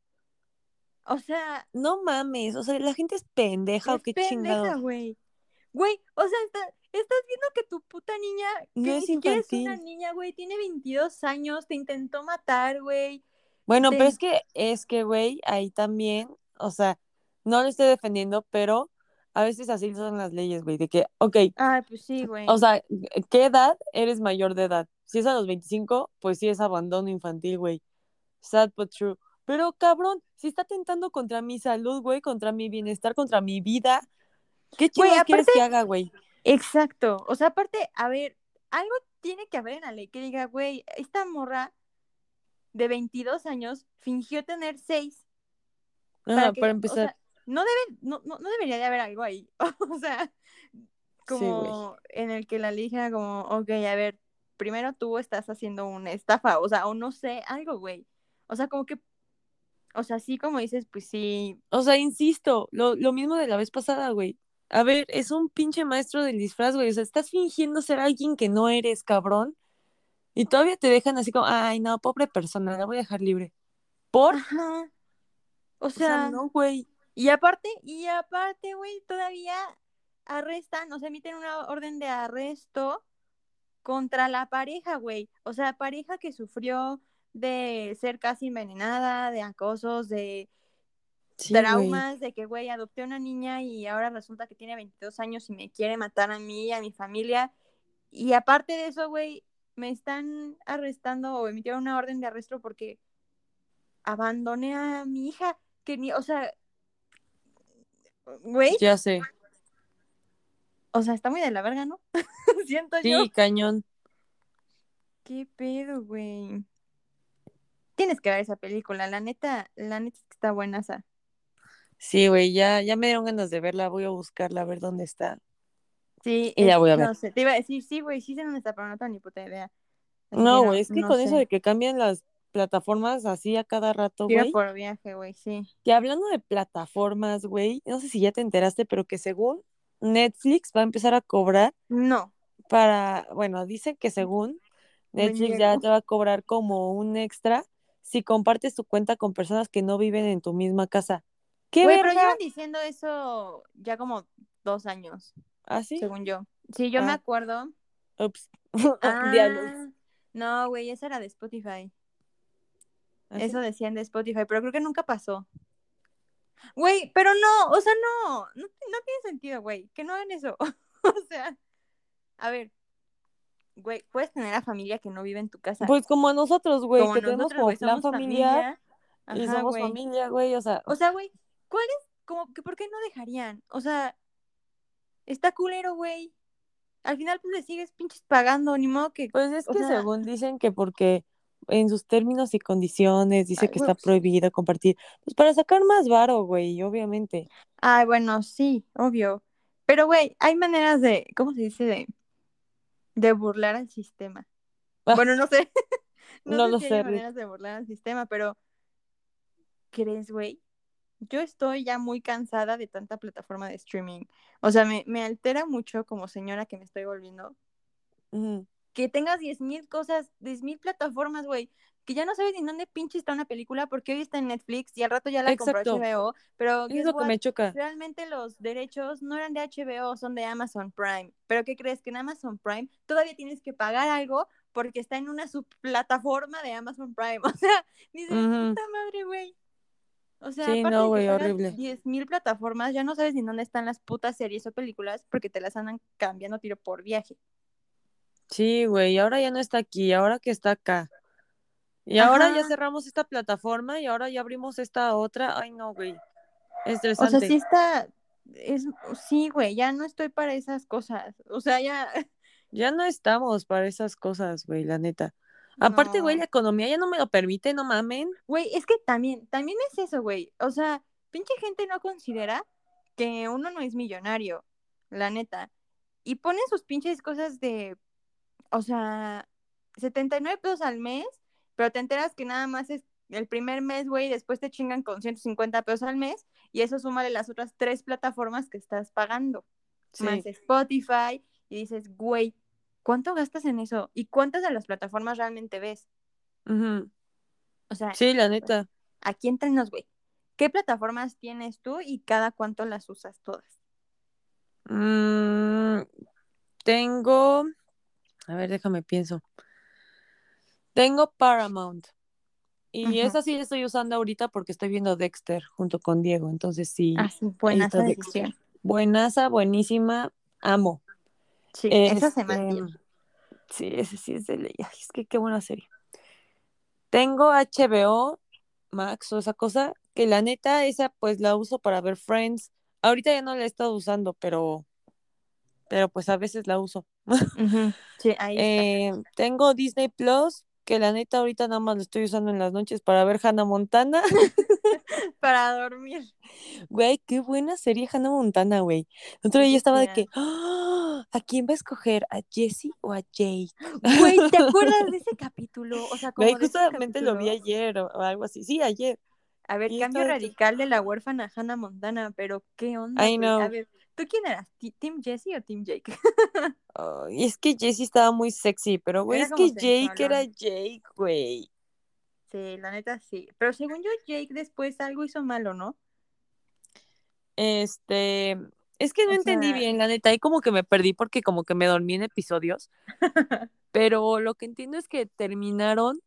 O sea, No mames. O sea, la gente es pendeja o qué pendeja, chingados. güey. Güey, o sea, está- estás viendo que tu puta niña, que No es es una niña, güey, tiene 22 años, te intentó matar, güey. Bueno, pero es que, es que, güey, ahí también, o sea, no lo estoy defendiendo, pero a veces así son las leyes, güey, de que, ok, Ay, pues sí, güey. o sea, ¿qué edad eres mayor de edad? Si es a los 25, pues sí es abandono infantil, güey. Sad but true. Pero cabrón, si está tentando contra mi salud, güey, contra mi bienestar, contra mi vida, ¿qué chingados quieres que haga, güey? Exacto. O sea, aparte, a ver, algo tiene que haber en la ley que diga, güey, esta morra de 22 años fingió tener 6 para Ajá, que, para o empezar. sea, no debe, no, no, no debería de haber algo ahí. (laughs) o sea, como en el que la ley dijera como, ok, a ver, primero tú estás haciendo una estafa, o sea, o no sé, algo, güey. O sea, como que, o sea, sí como dices, pues sí, O sea, insisto, lo, lo mismo de la vez pasada, güey. A ver, es un pinche maestro del disfraz, güey. O sea, estás fingiendo ser alguien que no eres, cabrón. Y todavía te dejan así como, ay, no, pobre persona, la voy a dejar libre. ¿Por? ajá. O sea, no, güey. y aparte, y aparte, güey, todavía arrestan, o sea, emiten una orden de arresto contra la pareja, güey. O sea, pareja que sufrió de ser casi envenenada, de acosos, de Sí, traumas, de que, güey, adopté una niña y ahora resulta que tiene 22 años y me quiere matar a mí y a mi familia. Y aparte de eso, güey, me están arrestando o emitieron una orden de arresto porque abandoné a mi hija, que ni, o sea, güey, Ya sé. o sea, está muy de la verga, ¿no? (laughs) Siento yo. Sí, cañón. ¿Qué pedo, güey? Tienes que ver esa película, la neta, la neta es que está buena esa. Sí, güey, ya, ya me dieron ganas de verla. Voy a buscarla, a ver dónde está. Sí, Y es- voy a ver. no sé, te iba a decir, sí, güey, sí sé dónde está, pero no tengo ni puta idea. Así No, güey, es que no con eso de que cambian las plataformas así a cada rato, güey. por viaje, güey, sí. Que hablando de plataformas, güey, no sé si ya te enteraste, pero que según Netflix va a empezar a cobrar No, para, bueno, dicen que según Netflix ya te va a cobrar como un extra si compartes tu cuenta con personas que no viven en tu misma casa. ¿Qué güey, pero llevan diciendo eso ya como dos años, ¿Ah, sí? según yo. Sí, yo me Ah. acuerdo. Ups. (laughs) Ah, Diablos. no, güey, esa era de Spotify. ¿Ah, sí? Eso decían de Spotify, pero creo que nunca pasó. Güey, pero no, o sea, no, no, no tiene sentido, güey, que no hagan eso. (laughs) o sea, a ver, güey, puedes tener a familia que no vive en tu casa. Pues como a nosotros, güey, que tenemos como plan familiar familia. y somos familia, güey, o sea, O sea, güey, ¿cuál es? Como que, ¿por qué no dejarían? O sea, está culero, güey. Al final, pues le sigues pinches pagando, ni modo que. pues es o que sea- según dicen que porque en sus términos y condiciones dice Ay, que está prohibido compartir, pues para sacar más varo, güey, obviamente. Ay, bueno, sí, obvio. Pero, güey, hay maneras de, ¿cómo se dice? De, de burlar al sistema. Ah. Bueno, no sé. (laughs) no, No sé lo si sé, hay maneras de burlar al sistema, pero ¿crees, güey? Yo estoy ya muy cansada de tanta plataforma de streaming. O sea, me, me altera mucho como señora que me estoy volviendo. Que tengas 10.000 cosas, 10.000 plataformas, güey. Que ya no sabes ni dónde pinche está una película porque hoy está en Netflix y al rato ya la Exacto. compró HBO. Pero Es guess lo que what? me choca. realmente los derechos no eran de HBO, son de Amazon Prime. Pero ¿qué crees? Que en Amazon Prime todavía tienes que pagar algo porque está en una subplataforma de Amazon Prime. (laughs) O sea, dices, Ujú. puta madre, güey. O sea, Sí, aparte no, güey, horrible. 10.000 plataformas, ya no sabes ni dónde están las putas series o películas porque te las andan cambiando tiro por viaje. Sí, güey, ahora ya no está aquí, ahora que está acá. Y ahora ya cerramos esta plataforma y ahora ya abrimos esta otra. Ay, no, güey. O Estresante. sea, sí está, es, sí, güey, ya no estoy para esas cosas. O sea, ya, Ya no estamos para esas cosas, güey, la neta. Aparte, güey, no. la economía ya no me lo permite, no mamen. Güey, es que también, también es eso, güey. O sea, pinche gente no considera que uno no es millonario, la neta. Y ponen sus pinches cosas de, o sea, 79 pesos al mes, pero te enteras que nada más es el primer mes, güey, y después te chingan con 150 pesos al mes, y eso súmale las otras tres plataformas que estás pagando, Sí. más Spotify, y dices, güey, ¿cuánto gastas en eso? ¿Y cuántas de las plataformas realmente ves? O sea, Sí, la neta. aquí entrenos, güey. ¿Qué plataformas tienes tú y cada cuánto las usas todas? Mm, tengo. A ver, déjame pienso. Tengo Paramount. Y esa sí la estoy usando ahorita porque estoy viendo Dexter junto con Diego. Entonces sí. Ah, sí, ahí buena está esa Dexter. decisión. Buenaza, buenísima. Amo. Sí, esa se Este, mantiene. Sí, ese sí es de ley. Es que qué buena serie. Tengo HBO Max o esa cosa, que la neta, esa pues la uso para ver Friends. Ahorita ya no la he estado usando, pero, pero pues a veces la uso. (laughs) Sí, ahí está. Eh, tengo Disney Plus, que la neta ahorita nada más lo estoy usando en las noches para ver Hannah Montana. (laughs) Para dormir. Güey, qué buena serie Hannah Montana, güey. El otro día estaba de que, "Ah, ¿a quién va a escoger? ¿A Jessie o a Jake? (gasps) Güey, ¿te acuerdas de (laughs) ese capítulo? O sea, como Güey, justamente lo vi ayer o, o algo así. Sí, ayer. A ver, cambio radical de la huérfana Hannah Montana, pero ¿qué onda, I güey? A ver, ¿tú quién eras? ¿Ti- ¿Team Jesse o Team Jake? (laughs) Ay, es que Jessie estaba muy sexy, pero güey, es que Jake era. Jake, güey. Sí, la neta sí. Pero según yo, Jake después algo hizo malo, ¿no? Este, es que no O entendí sea, bien, la neta, y como que me perdí porque como que me dormí en episodios, (laughs) pero lo que entiendo es que terminaron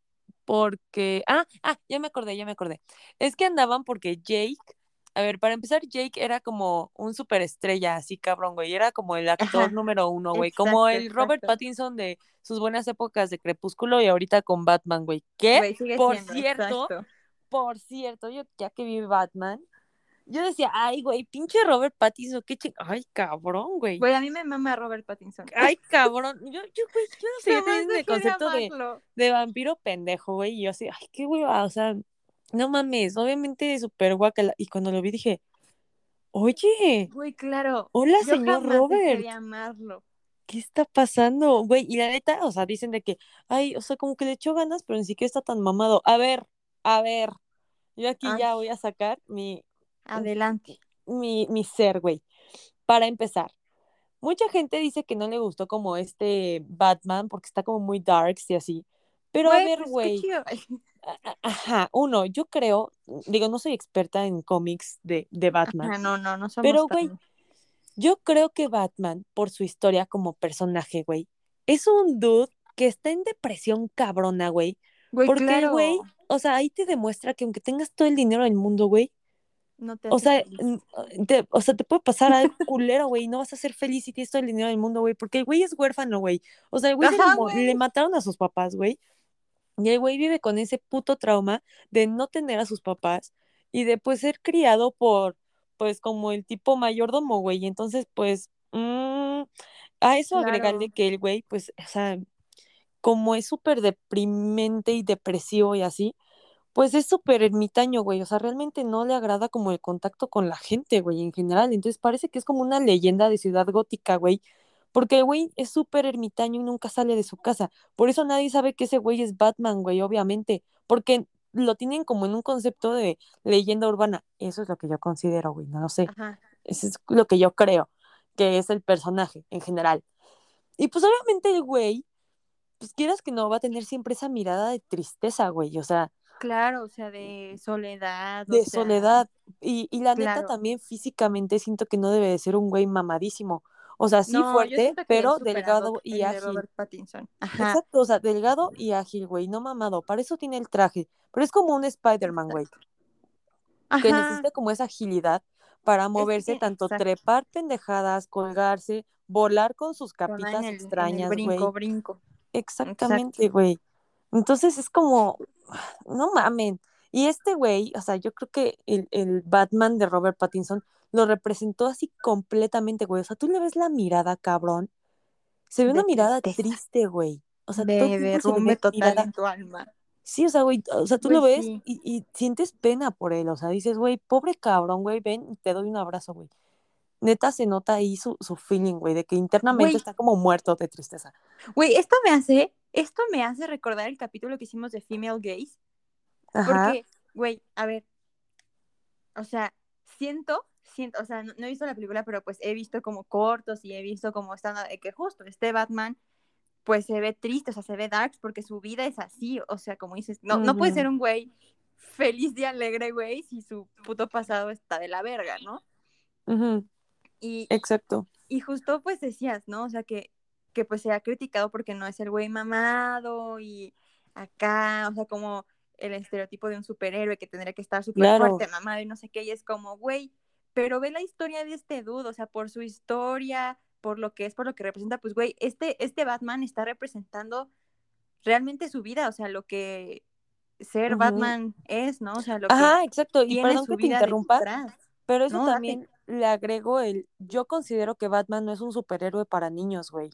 porque, ah, ah, ya me acordé, ya me acordé. Es que andaban porque Jake, a ver, para empezar, Jake era como un superestrella, así cabrón, güey, era como el actor Ajá, número uno, güey, como el Robert exacto. Pattinson de sus buenas épocas de Crepúsculo y ahorita con Batman, güey. ¿Qué? Güey, sigue Por siendo, cierto, exacto. por cierto, yo ya que vi Batman, yo decía, ay, güey, pinche Robert Pattinson, qué ching... Ay, cabrón, güey. Güey, a mí me mama Robert Pattinson. Ay, (laughs) cabrón. Yo, yo, güey, yo no sé, yo en el concepto de, de vampiro pendejo, güey. Y yo así, ay, qué hueva, o sea, no mames, obviamente súper guacala. Y cuando lo vi dije, oye, Güey, claro. hola, Yo señor jamás Robert. ¿Qué está pasando? Güey, y la neta, o sea, dicen de que, ay, o sea, como que le echó ganas, pero ni siquiera está tan mamado. A ver, a ver, yo aquí Ay. ya voy a sacar mi, Adelante. mi, mi ser, güey. Para empezar, mucha gente dice que no le gustó como este Batman porque está como muy darks y así. Pero a ver, pues güey. (laughs) Ajá, uno, yo creo, digo, no soy experta en cómics de, de Batman, Ah, no, no, no somos pero, güey, yo creo que Batman, por su historia como personaje, güey, es un dude que está en depresión cabrona, güey. Güey, Porque, claro. güey, o sea, ahí te demuestra que aunque tengas todo el dinero del mundo, güey, No te o sea, n- te, o sea, te puede pasar algo culero, güey, y no vas a ser feliz si tienes todo el dinero del mundo, güey, porque el güey es huérfano, güey. O sea, el Ajá, le, güey. le mataron a sus papás, güey. Y el güey vive con ese puto trauma de no tener a sus papás y de pues ser criado por, pues como el tipo mayordomo, güey. Y entonces, pues, mm, a eso agregarle que el güey, pues, o sea, como es súper deprimente y depresivo y así, pues es súper ermitaño, güey. O sea, realmente no le agrada como el contacto con la gente, güey, en general. Entonces parece que es como una leyenda de ciudad gótica, güey. Porque el güey es súper ermitaño y nunca sale de su casa. Por eso nadie sabe que ese güey es Batman, güey, obviamente. Porque lo tienen como en un concepto de leyenda urbana. Eso es lo que yo considero, güey, no lo sé. Ajá. Eso es lo que yo creo que es el personaje en general. Y pues obviamente el güey, pues quieras que no, va a tener siempre esa mirada de tristeza, güey, o sea, Claro, o sea, de soledad. o de sea, soledad. Y, y la neta también físicamente siento que no debe de ser un güey mamadísimo. O sea, sí No, fuerte, pero delgado el y ágil. Robert Pattinson. Ajá. Exacto, o sea, delgado y ágil, güey, no mamado. Para eso tiene el traje. Pero es como un Spider-Man, güey, que necesita como esa agilidad para moverse, tanto exacto. trepar pendejadas, colgarse, volar con sus capitas el- extrañas, brinco, güey. brinco. Exactamente, güey. Entonces es como, no mamen. Y este güey, o sea, yo creo que el, el Batman de Robert Pattinson lo representó así completamente, güey. O sea, tú le ves la mirada, cabrón. Se ve De una mirada tristeza. triste, güey. O sea, de todo derrumbe total mirada. en tu alma. Sí, o sea, güey, o sea, tú Güey, lo ves sí. y, y sientes pena por él. O sea, dices, güey, pobre cabrón, güey, ven y te doy un abrazo, güey. Neta se nota ahí su, su feeling, güey, de que internamente Güey. está como muerto de tristeza. Güey, esto me hace, esto me hace recordar el capítulo que hicimos de Female Gaze. Ajá. Porque, güey, a ver, o sea, siento, siento, o sea, no, no he visto la película, pero pues he visto como cortos y he visto como están, que justo este Batman, pues se ve triste, o sea, se ve darks porque su vida es así, o sea, como dices, no, no puede ser un güey feliz y alegre, güey, si su puto pasado está de la verga, ¿no? Ujú, Y, Exacto. y justo pues decías, ¿no? O sea, que, que pues se ha criticado porque no es el güey mamado y acá, o sea, como el estereotipo de un superhéroe que tendría que estar súper Claro. fuerte, mamado y no sé qué, y es como, güey, pero ve la historia de este dude, o sea, por su historia, por lo que es, por lo que representa, pues, güey, este, este Batman está representando realmente su vida, o sea, lo que ser. Batman es, ¿no? O sea, lo que Ajá, exacto. Y perdón que te interrumpa, detrás. pero eso No, date. también le agrego el, yo considero que Batman no es un superhéroe para niños, güey.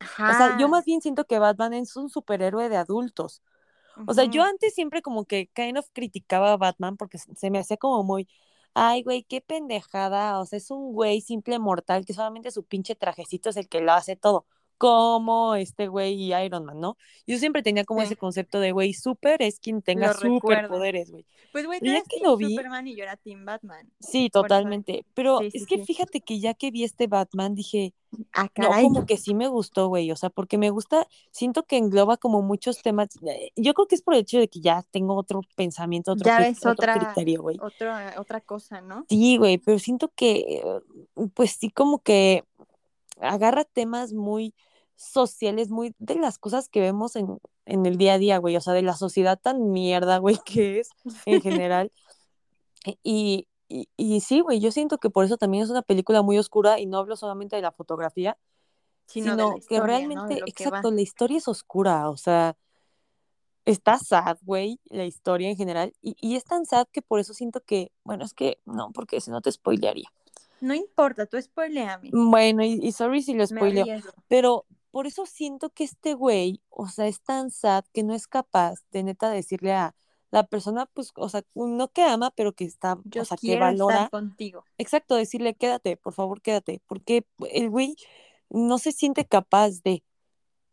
O sea, yo Ajá. más bien siento que Batman es un superhéroe de adultos. O sea, yo antes siempre como que kind of criticaba a Batman porque se se me hacía como muy, ay, güey, qué pendejada. O sea, es un güey simple mortal que solamente su pinche trajecito es el que lo hace todo. Como este güey y Iron Man, ¿no? Yo siempre tenía como Sí. ese concepto de, güey, super es quien tenga superpoderes, güey. Pues, güey, ya que lo vi- Superman y yo era Team Batman. Sí, eso- totalmente. Pero sí, es que fíjate que ya que vi este Batman, dije, Ah, no, caray. como que sí me gustó, güey. O sea, porque me gusta, siento que engloba como muchos temas. eh, Yo creo que es por el hecho de que ya tengo otro pensamiento, otro, Ya cri- ves otro otra, criterio, güey. otra, otra cosa, ¿no? Sí, güey, pero siento que, pues sí, como que agarra temas muy sociales, muy de las cosas que vemos en, en el día a día, güey. O sea, de la sociedad tan mierda, güey, (laughs) que es en general. Y, y, y sí, güey, yo siento que por eso también es una película muy oscura y no hablo solamente de la fotografía, Sino, que realmente, que exacto, la historia es oscura, o sea, está sad, güey, la historia en general, y, y es tan sad que por eso siento que, bueno, es que no, porque si no te spoilearía. No importa, tú spoileame. Bueno, y, y sorry si lo spoileo, pero por eso siento que este güey, o sea, es tan sad que no es capaz de neta decirle a la persona, pues, o sea, no que ama, pero que está, Yo o sea, que valora. estar contigo. Exacto, decirle, quédate, por favor, quédate, porque el güey no se siente capaz de,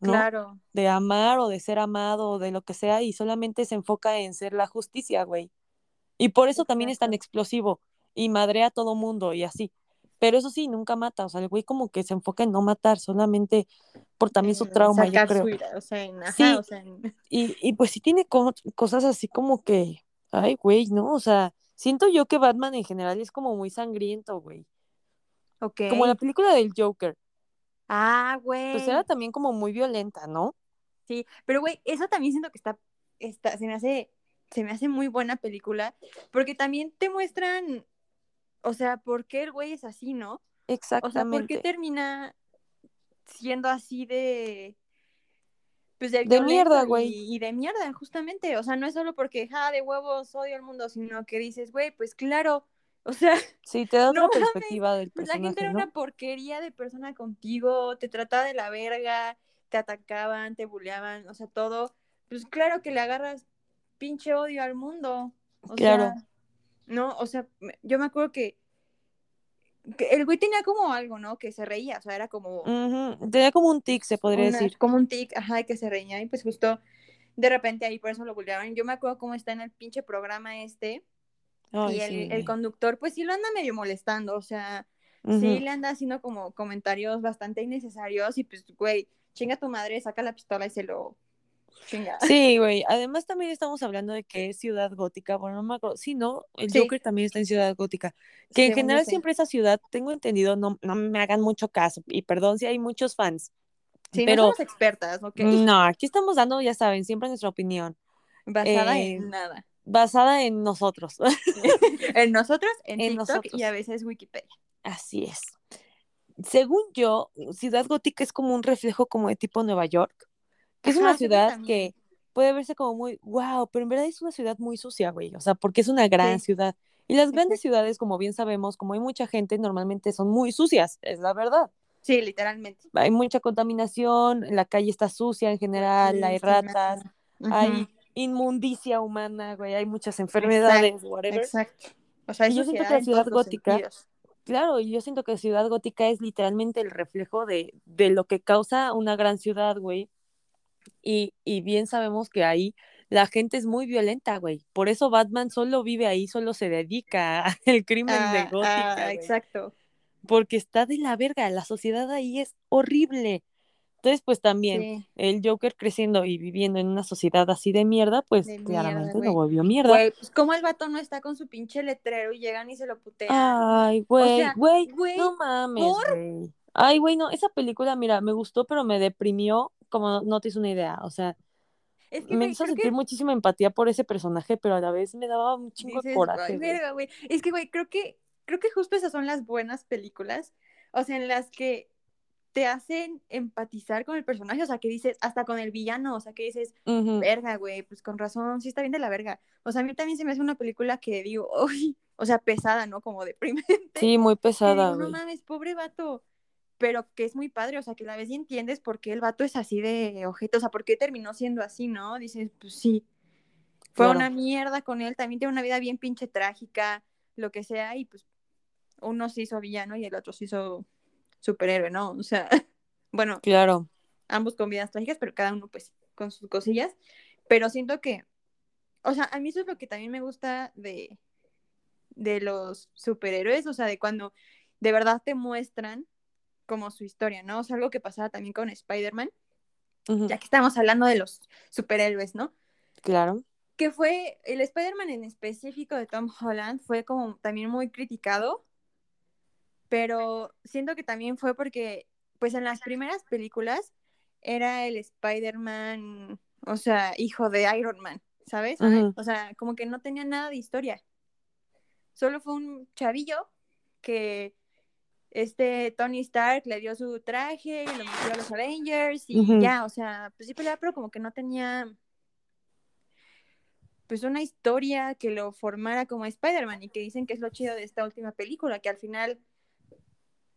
¿no? Claro. De amar o de ser amado o de lo que sea y solamente se enfoca en ser la justicia, güey. Y por eso también es tan explosivo y madrea a todo mundo y así. Pero eso sí, nunca mata, o sea, el güey como que se enfoca en no matar, solamente por también su trauma, yo creo. su o sea, en, ajá, Sí. o sea, en- (laughs) Y, y pues sí tiene co- cosas así como que, ay, güey, ¿no? O sea, siento yo que Batman en general es como muy sangriento, güey. ok. Como la película del Joker. Ah, güey. Pues era también como muy violenta, ¿no? Sí, pero güey, eso también siento que está, está, se me hace, se me hace muy buena película, porque también te muestran, o sea, por qué el güey es así, ¿no? O sea, Exactamente. ¿por qué termina siendo así de, pues de, mierda, güey. Y, de mierda, justamente, o sea, no es solo porque, ja, de huevos odio al mundo, sino que dices, güey, pues claro, (laughs) o sea, Sí, te da No otra mames, perspectiva del pues la gente personaje, era ¿no? una porquería de persona contigo, te trataba de la verga, te atacaban, te bulleaban, o sea, todo. Pues claro que le agarras pinche odio al mundo. O Claro. sea, no, o sea, yo me acuerdo que, que el güey tenía como algo, ¿no? Que se reía, o sea, era como Tenía como un tic, se podría una- decir. como un tic, ajá, que se reía y pues justo de repente ahí por eso lo bulleaban. Yo me acuerdo cómo está en el pinche programa este. Ay, y el, sí, el güey. conductor, pues sí lo anda medio molestando, o sea, sí le anda haciendo como comentarios bastante innecesarios y pues, güey, chinga tu madre, saca la pistola y se lo. Sí, güey. Además también estamos hablando de que es ciudad gótica. Bueno, no me acuerdo. Sí, ¿no? El Sí. Joker también está en ciudad gótica. Que en general siempre esa ciudad, tengo entendido, no, no me hagan mucho caso. Y perdón si hay muchos fans. Sí, pero- no somos expertas, ¿ok? No, aquí estamos dando, ya saben, siempre nuestra opinión. Basada eh, en nada. Basada en nosotros. (laughs) (laughs) En nosotros, en, En TikTok nosotros. y a veces Wikipedia. Así es. Según yo, Ciudad Gótica es como un reflejo como de tipo Nueva York, es Ajá, una ciudad que puede verse como muy wow, pero en verdad es una ciudad muy sucia, güey. O sea, porque es una gran Sí. ciudad. Y las grandes Exacto. ciudades, como bien sabemos, como hay mucha gente, normalmente son muy sucias, es la verdad. Sí, literalmente. Hay mucha contaminación, la calle está sucia en general, hay ratas, hay inmundicia humana, güey, hay muchas enfermedades, whatever. Exacto. O sea, yo siento que la ciudad gótica- sentidos. Claro, y yo siento que Ciudad Gótica es literalmente el reflejo de, de lo que causa una gran ciudad, güey. Y, y bien sabemos que ahí la gente es muy violenta, güey. Por eso Batman solo vive ahí, solo se dedica al (laughs) crimen de Ah, Gótica, ah, exacto. Porque está de la verga, la sociedad ahí es horrible. Entonces, pues también Sí. el Joker creciendo y viviendo en una sociedad así de mierda, pues De claramente lo volvió mierda. Güey, pues como el vato no está con su pinche letrero y llegan y se lo putean. Ay, güey, güey, güey, no mames, ¿por? Ay, güey, no, esa película, mira, me gustó, pero me deprimió, como no, no te hizo una idea, o sea, es que, me güey, hizo sentir que muchísima empatía por ese personaje, pero a la vez me daba un chingo de dices, coraje, "Ay, güey. güey. Es que, güey, creo que, creo que justo esas son las buenas películas. O sea, en las que te hacen empatizar con el personaje, o sea, que dices, hasta con el villano, o sea, que dices, Ujú, verga, güey, pues con razón, sí está bien de la verga. O sea, a mí también se me hace una película que digo, uy, o sea, pesada, ¿no? Como deprimente. Sí, muy pesada, digo, no mames, pobre vato. Pero que es muy padre, o sea, que la ves y entiendes por qué el vato es así de ojete, o sea, por qué terminó siendo así, ¿no? Dices, pues sí, fue Claro. una mierda con él, también tiene una vida bien pinche trágica, lo que sea, y pues uno se hizo villano y el otro se hizo superhéroe, ¿no? O sea, (laughs) bueno, Claro, ambos con vidas trágicas, pero cada uno pues con sus cosillas. Pero siento que, o sea, a mí eso es lo que también me gusta de, de los superhéroes, o sea, de cuando de verdad te muestran como su historia, ¿no? O sea, algo que pasaba también con Spider-Man, ya que estamos hablando de los superhéroes, ¿no? claro, Que fue, el Spider-Man en específico de Tom Holland fue como también muy criticado, pero siento que también fue porque, pues en las primeras películas era el Spider-Man, o sea, hijo de Iron Man, ¿sabes? O sea, como que no tenía nada de historia. Solo fue un chavillo que este Tony Stark le dio su traje y lo metió a los Avengers y ya, o sea, pues sí peleaba, pero como que no tenía pues una historia que lo formara como Spider-Man y que dicen que es lo chido de esta última película, que al final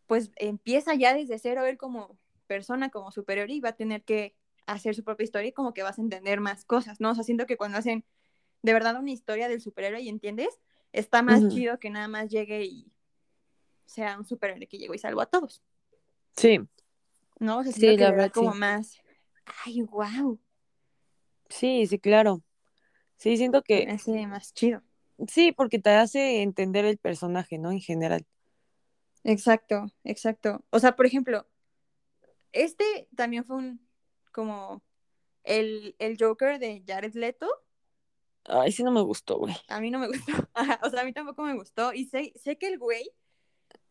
pues empieza ya desde cero él como persona, como superior y va a tener que hacer su propia historia y como que vas a entender más cosas, ¿no? O sea, siento que cuando hacen de verdad una historia del superhéroe y entiendes, está más chido que nada más llegue y sea un superhéroe que llegó y salvó a todos, sí, ¿no? O sea, Sí, la verdad, como sí. más, ay, wow, sí, sí, claro. Sí, siento me que hace más chido. sí, porque te hace entender el personaje, ¿no? En general. Exacto, exacto. O sea, por ejemplo, este también fue un como el, el Joker de Jared Leto. Ay, sí no me gustó, güey. A mí no me gustó. (laughs) O sea, a mí tampoco me gustó. Y sé, sé que el güey,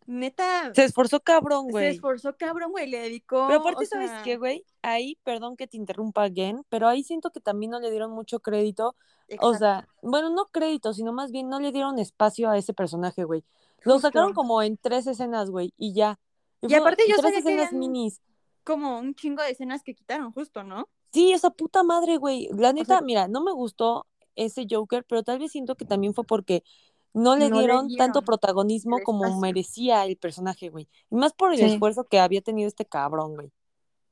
neta, Se esforzó cabrón, se güey. esforzó cabrón, güey. Le dedicó. Pero aparte, ¿sabes sea, qué, güey? Ahí, perdón que te interrumpa again, pero ahí siento que también no le dieron mucho crédito. O sea, bueno, no crédito, sino más bien no le dieron espacio a ese personaje, güey. Lo sacaron como en tres escenas, güey, y ya. Y aparte yo tres que minis. como un chingo de escenas que quitaron, justo, ¿no? Sí, esa puta madre, güey. La neta, sea- mira, no me gustó ese Joker, pero tal vez siento que también fue porque no le No le dieron tanto protagonismo como merecía el personaje, güey. Y más por el Sí. esfuerzo que había tenido este cabrón, güey.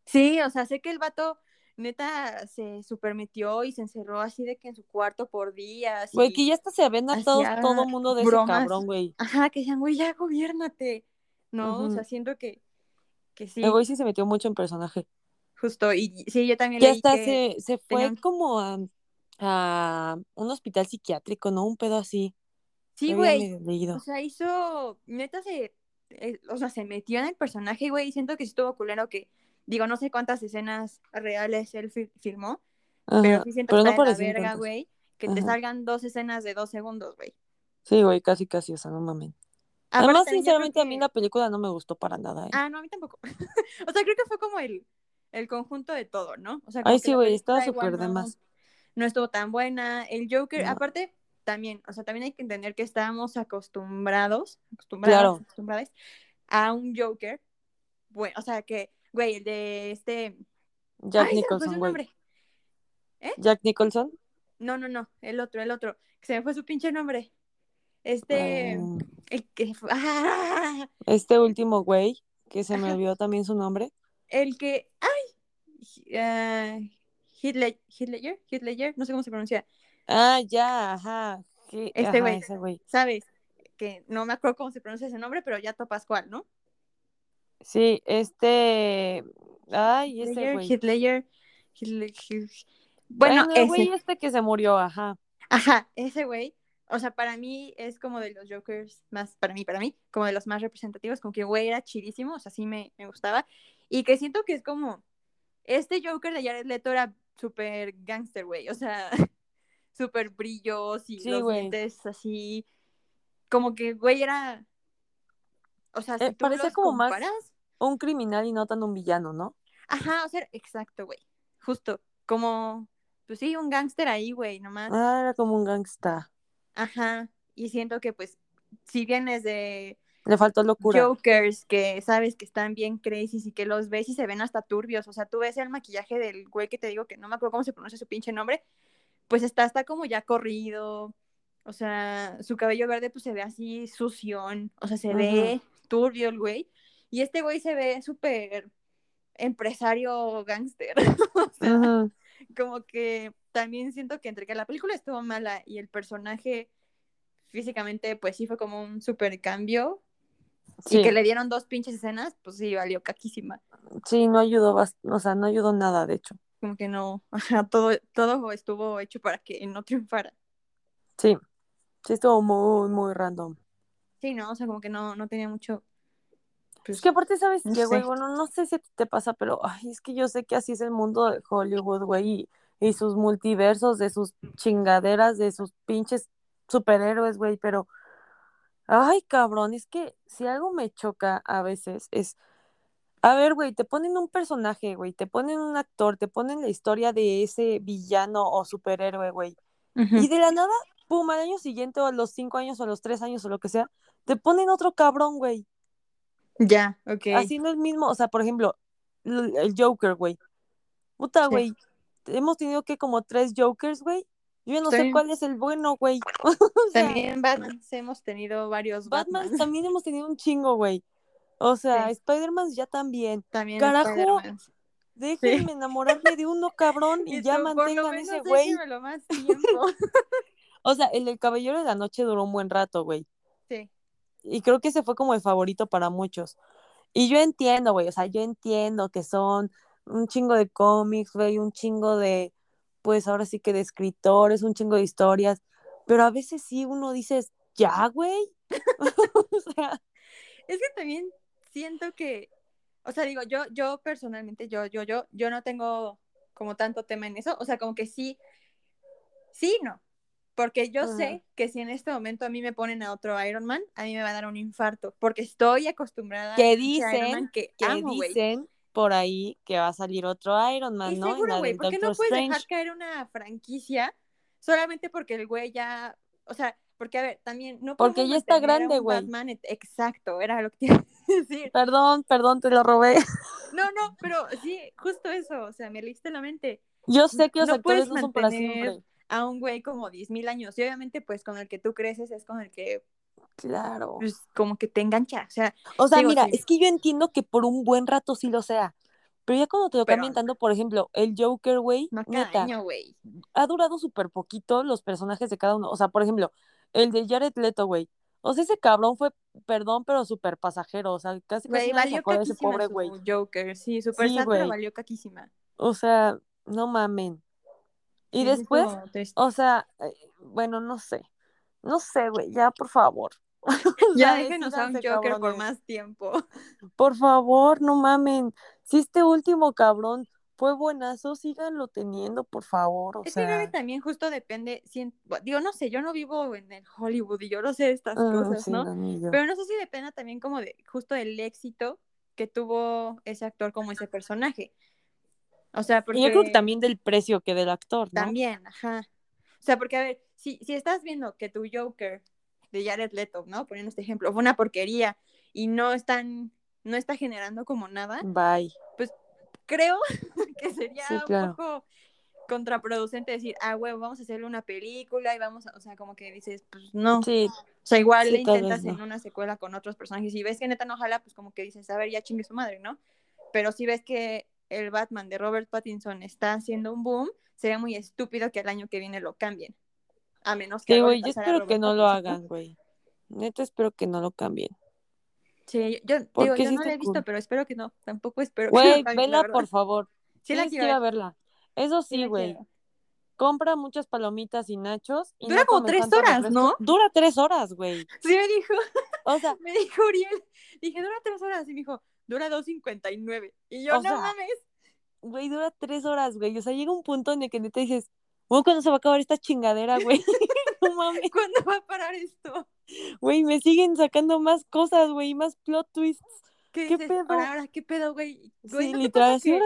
Sí, o sea, sé que el vato neta se supermetió y se encerró así de que en su cuarto por días. Güey, que ya hasta se habían hartado todo mundo de ese cabrón, güey. Ajá, que decían, güey, ya gobiérnate. No, o sea, siento que, que sí, El güey sí se metió mucho en personaje. justo. Y sí, yo también leí hasta que se, se fue tenían- como a, a un hospital psiquiátrico, ¿no? Un pedo así. Sí, güey. O sea, hizo, neta se, eh, o sea, se metió en el personaje, güey, y siento que sí estuvo culero que, digo, no sé cuántas escenas reales él fi- filmó, pero sí siento pero que no está de la verga, tantas. güey, que te salgan dos escenas de dos segundos, güey. Sí, güey, casi, casi, o sea, no mames. Además, sinceramente, a mí la película no me gustó para nada, ¿eh? Ah, no, a mí tampoco. (laughs) o sea, creo que fue como el, el conjunto de todo, ¿no? O sea, Ay, sí, güey, estaba súper de más. No estuvo tan buena. El Joker, No. aparte, también, o sea, también hay que entender que estábamos acostumbrados, acostumbrados, Claro. acostumbradas a un Joker. Bueno, o sea, que, güey, el de este. Jack Ay, se me fue Nicholson, su güey. nombre. Jack Nicholson. No, no, no, el otro, el otro. que Se me fue su pinche nombre. Este. eh, El que. (laughs) ¡Ah! este último güey, que se me olvidó también su nombre. El que. ¡Ay! ah, Hitler, Hitler, Hitler, no sé cómo se pronuncia. Ah, ya, ajá. Sí, Este güey. ¿Sabes? Que no me acuerdo cómo se pronuncia ese nombre, pero ya topas cuál, ¿no? Sí, este. Ay, ese güey. Hitler, Hitler, Hitler. Bueno, el güey este que se murió, ajá. Ajá, ese güey. O sea, para mí es como de los Jokers más, para mí, para mí, como de los más representativos, como que güey era chidísimo, o sea, sí me, me gustaba. Y que siento que es como, este Joker de Jared Leto era súper gangster, güey, o sea, (laughs) súper brillos y Sí, los güey. dientes así, como que, güey, era, o sea, si Eh, tú los como más- comparas, Un criminal y no tan un villano, ¿no? ajá, o sea, exacto, güey, justo, como, pues sí, un gangster ahí, güey, nomás. Ah, era como un gangsta. Ajá, y siento que pues si vienes de Le faltó locura. Jokers que sabes que están bien crazy y que los ves y se ven hasta turbios, o sea, tú ves el maquillaje del güey que te digo que no me acuerdo cómo se pronuncia su pinche nombre, pues está, está como ya corrido, o sea, su cabello verde pues se ve así sución, o sea, se ve turbio el güey, y este güey se ve súper empresario gángster, (laughs) o sea, como que también siento que entre que la película estuvo mala y el personaje físicamente pues sí fue como un super cambio Sí, y que le dieron dos pinches escenas, pues sí valió caquísima. sí, no ayudó, o sea, no ayudó nada, de hecho. Como que no, (laughs) ajá, todo, todo estuvo hecho para que no triunfara. Sí, sí estuvo muy, muy random. Sí, no, o sea, como que no, no tenía mucho. pues, Es que aparte, ¿sabes no qué, güey? Bueno, no sé si a ti te pasa, pero ay, es que yo sé que así es el mundo de Hollywood, güey, y, y sus multiversos, de sus chingaderas, de sus pinches superhéroes, güey, pero, ay, cabrón, es que si algo me choca a veces es, a ver, güey, te ponen un personaje, güey, te ponen un actor, te ponen la historia de ese villano o superhéroe, güey, y de la nada, pum, al año siguiente o a los cinco años o a los tres años o lo que sea, te ponen otro cabrón, güey Ya, ok. haciendo el mismo, o sea, por ejemplo, el Joker, güey. Puta, Sí. güey. Hemos tenido que como tres Jokers, güey. Yo ya no sé cuál es el bueno, güey. (laughs) o sea, También Batman, hemos tenido varios Batman Batman. también hemos tenido un chingo, güey. O sea, Sí. Spider-Man ya también. También Carajo. Déjenme enamorarme de uno, cabrón, y, ya tú, mantengan ese güey. déjemelo más tiempo. (laughs) O sea, el del Caballero de la Noche duró un buen rato, güey. sí. Y creo que ese fue como el favorito para muchos. Y yo entiendo, güey, o sea, yo entiendo que son un chingo de cómics, güey, un chingo de, pues ahora sí que de escritores, un chingo de historias, pero a veces sí uno dices, ya, güey. (laughs) o sea, Es que también siento que, o sea, digo, yo, yo personalmente, yo, yo, yo, yo no tengo como tanto tema en eso, o sea, como que sí, sí, no, porque yo sé que si en este momento a mí me ponen a otro Iron Man, a mí me va a dar un infarto, porque estoy acostumbrada Iron dicen Man que, que amo, güey. dicen por ahí que va a salir otro Iron Man, Y ¿no? Seguro, güey, del ¿por qué no puedes Strange. dejar caer una franquicia solamente porque el güey ya, o sea, porque a ver, también no Porque ya está a grande, güey. Batman, et- exacto, era lo que (laughs) Perdón, perdón, te lo robé. (laughs) No, no, pero sí, justo eso, o sea, me leíste la mente. Yo sé que los No actores no son para siempre. A un güey como 10.000 años. Y obviamente, pues con el que tú creces es con el que, Claro. pues, como que te engancha. O sea, O sea, Digo, mira, sí. es que yo entiendo que por un buen rato sí lo sea. Pero ya cuando te lo cambian tanto, por ejemplo, el Joker, güey, güey. ha durado súper poquito los personajes de cada uno. O sea, por ejemplo, el de Jared Leto, güey. O sea, ese cabrón fue, perdón, pero súper pasajero. O sea, casi nadie se valió de ese pobre güey. Joker, sí, super Sí, pero valió caquísima. O sea, no mamen. Y Sí, después, o sea, eh, bueno, no sé. No sé, güey, ya, por favor. (laughs) Ya déjenos a un Joker por cabrones. más tiempo. (laughs) Por favor, no mamen. Si este último cabrón fue buenazo, síganlo teniendo, por favor. O Es creo que sea, también justo depende, si- digo, no sé, yo no vivo en el Hollywood y yo no sé estas mm, cosas, sí, ¿no? Pero no sé si depende también como de justo del éxito que tuvo ese actor como ese personaje. O sea, porque Y yo creo que también del precio que del actor, ¿no? también, ajá. O sea, porque a ver, si, si estás viendo que tu Joker de Jared Leto, ¿no? Poniendo este ejemplo, fue una porquería y no están, no está generando como nada, Bye. creo que (laughs) sería Sí, un poco contraproducente decir, ah, huevo, vamos a hacerle una película y vamos a, o sea, como que dices, pues no. Sí, O sea, igual sí, le intentas en no. una secuela con otros personajes y ves que neta no jala, pues como que dices, a ver, ya chingue su madre, ¿no? Pero si ves que el Batman de Robert Pattinson está haciendo un boom, sería muy estúpido que el año que viene lo cambien. A menos que sí, güey, yo espero que no lo hagan, güey. Neta, espero que no lo cambien. Sí, yo digo, yo no está he visto, cool. pero espero que no. Tampoco espero que (laughs) Güey, lo vela, por favor. Sí la Tienes que quiero ir a ver. verla. Eso Sí güey. Compra muchas palomitas y nachos. Y Dura no como tres horas, refresco. ¿no? Dura tres horas, güey. Sí me dijo, O sea, (laughs) me dijo Uriel. Dije, dura tres horas. Y me dijo, dura 2.59. Y yo, no sea, mames. güey, dura tres horas, güey. O sea, llega un punto en el que neta dices, güey, ¿cuándo se va a acabar esta chingadera, güey? (laughs) no mames. ¿Cuándo va a parar esto? Güey, me siguen sacando más cosas, güey, más plot twists. ¿Qué, ¿Qué dices? pedo? Ahora, ahora, ¿qué pedo, güey? Güey, Sí, ¿no te literal, que.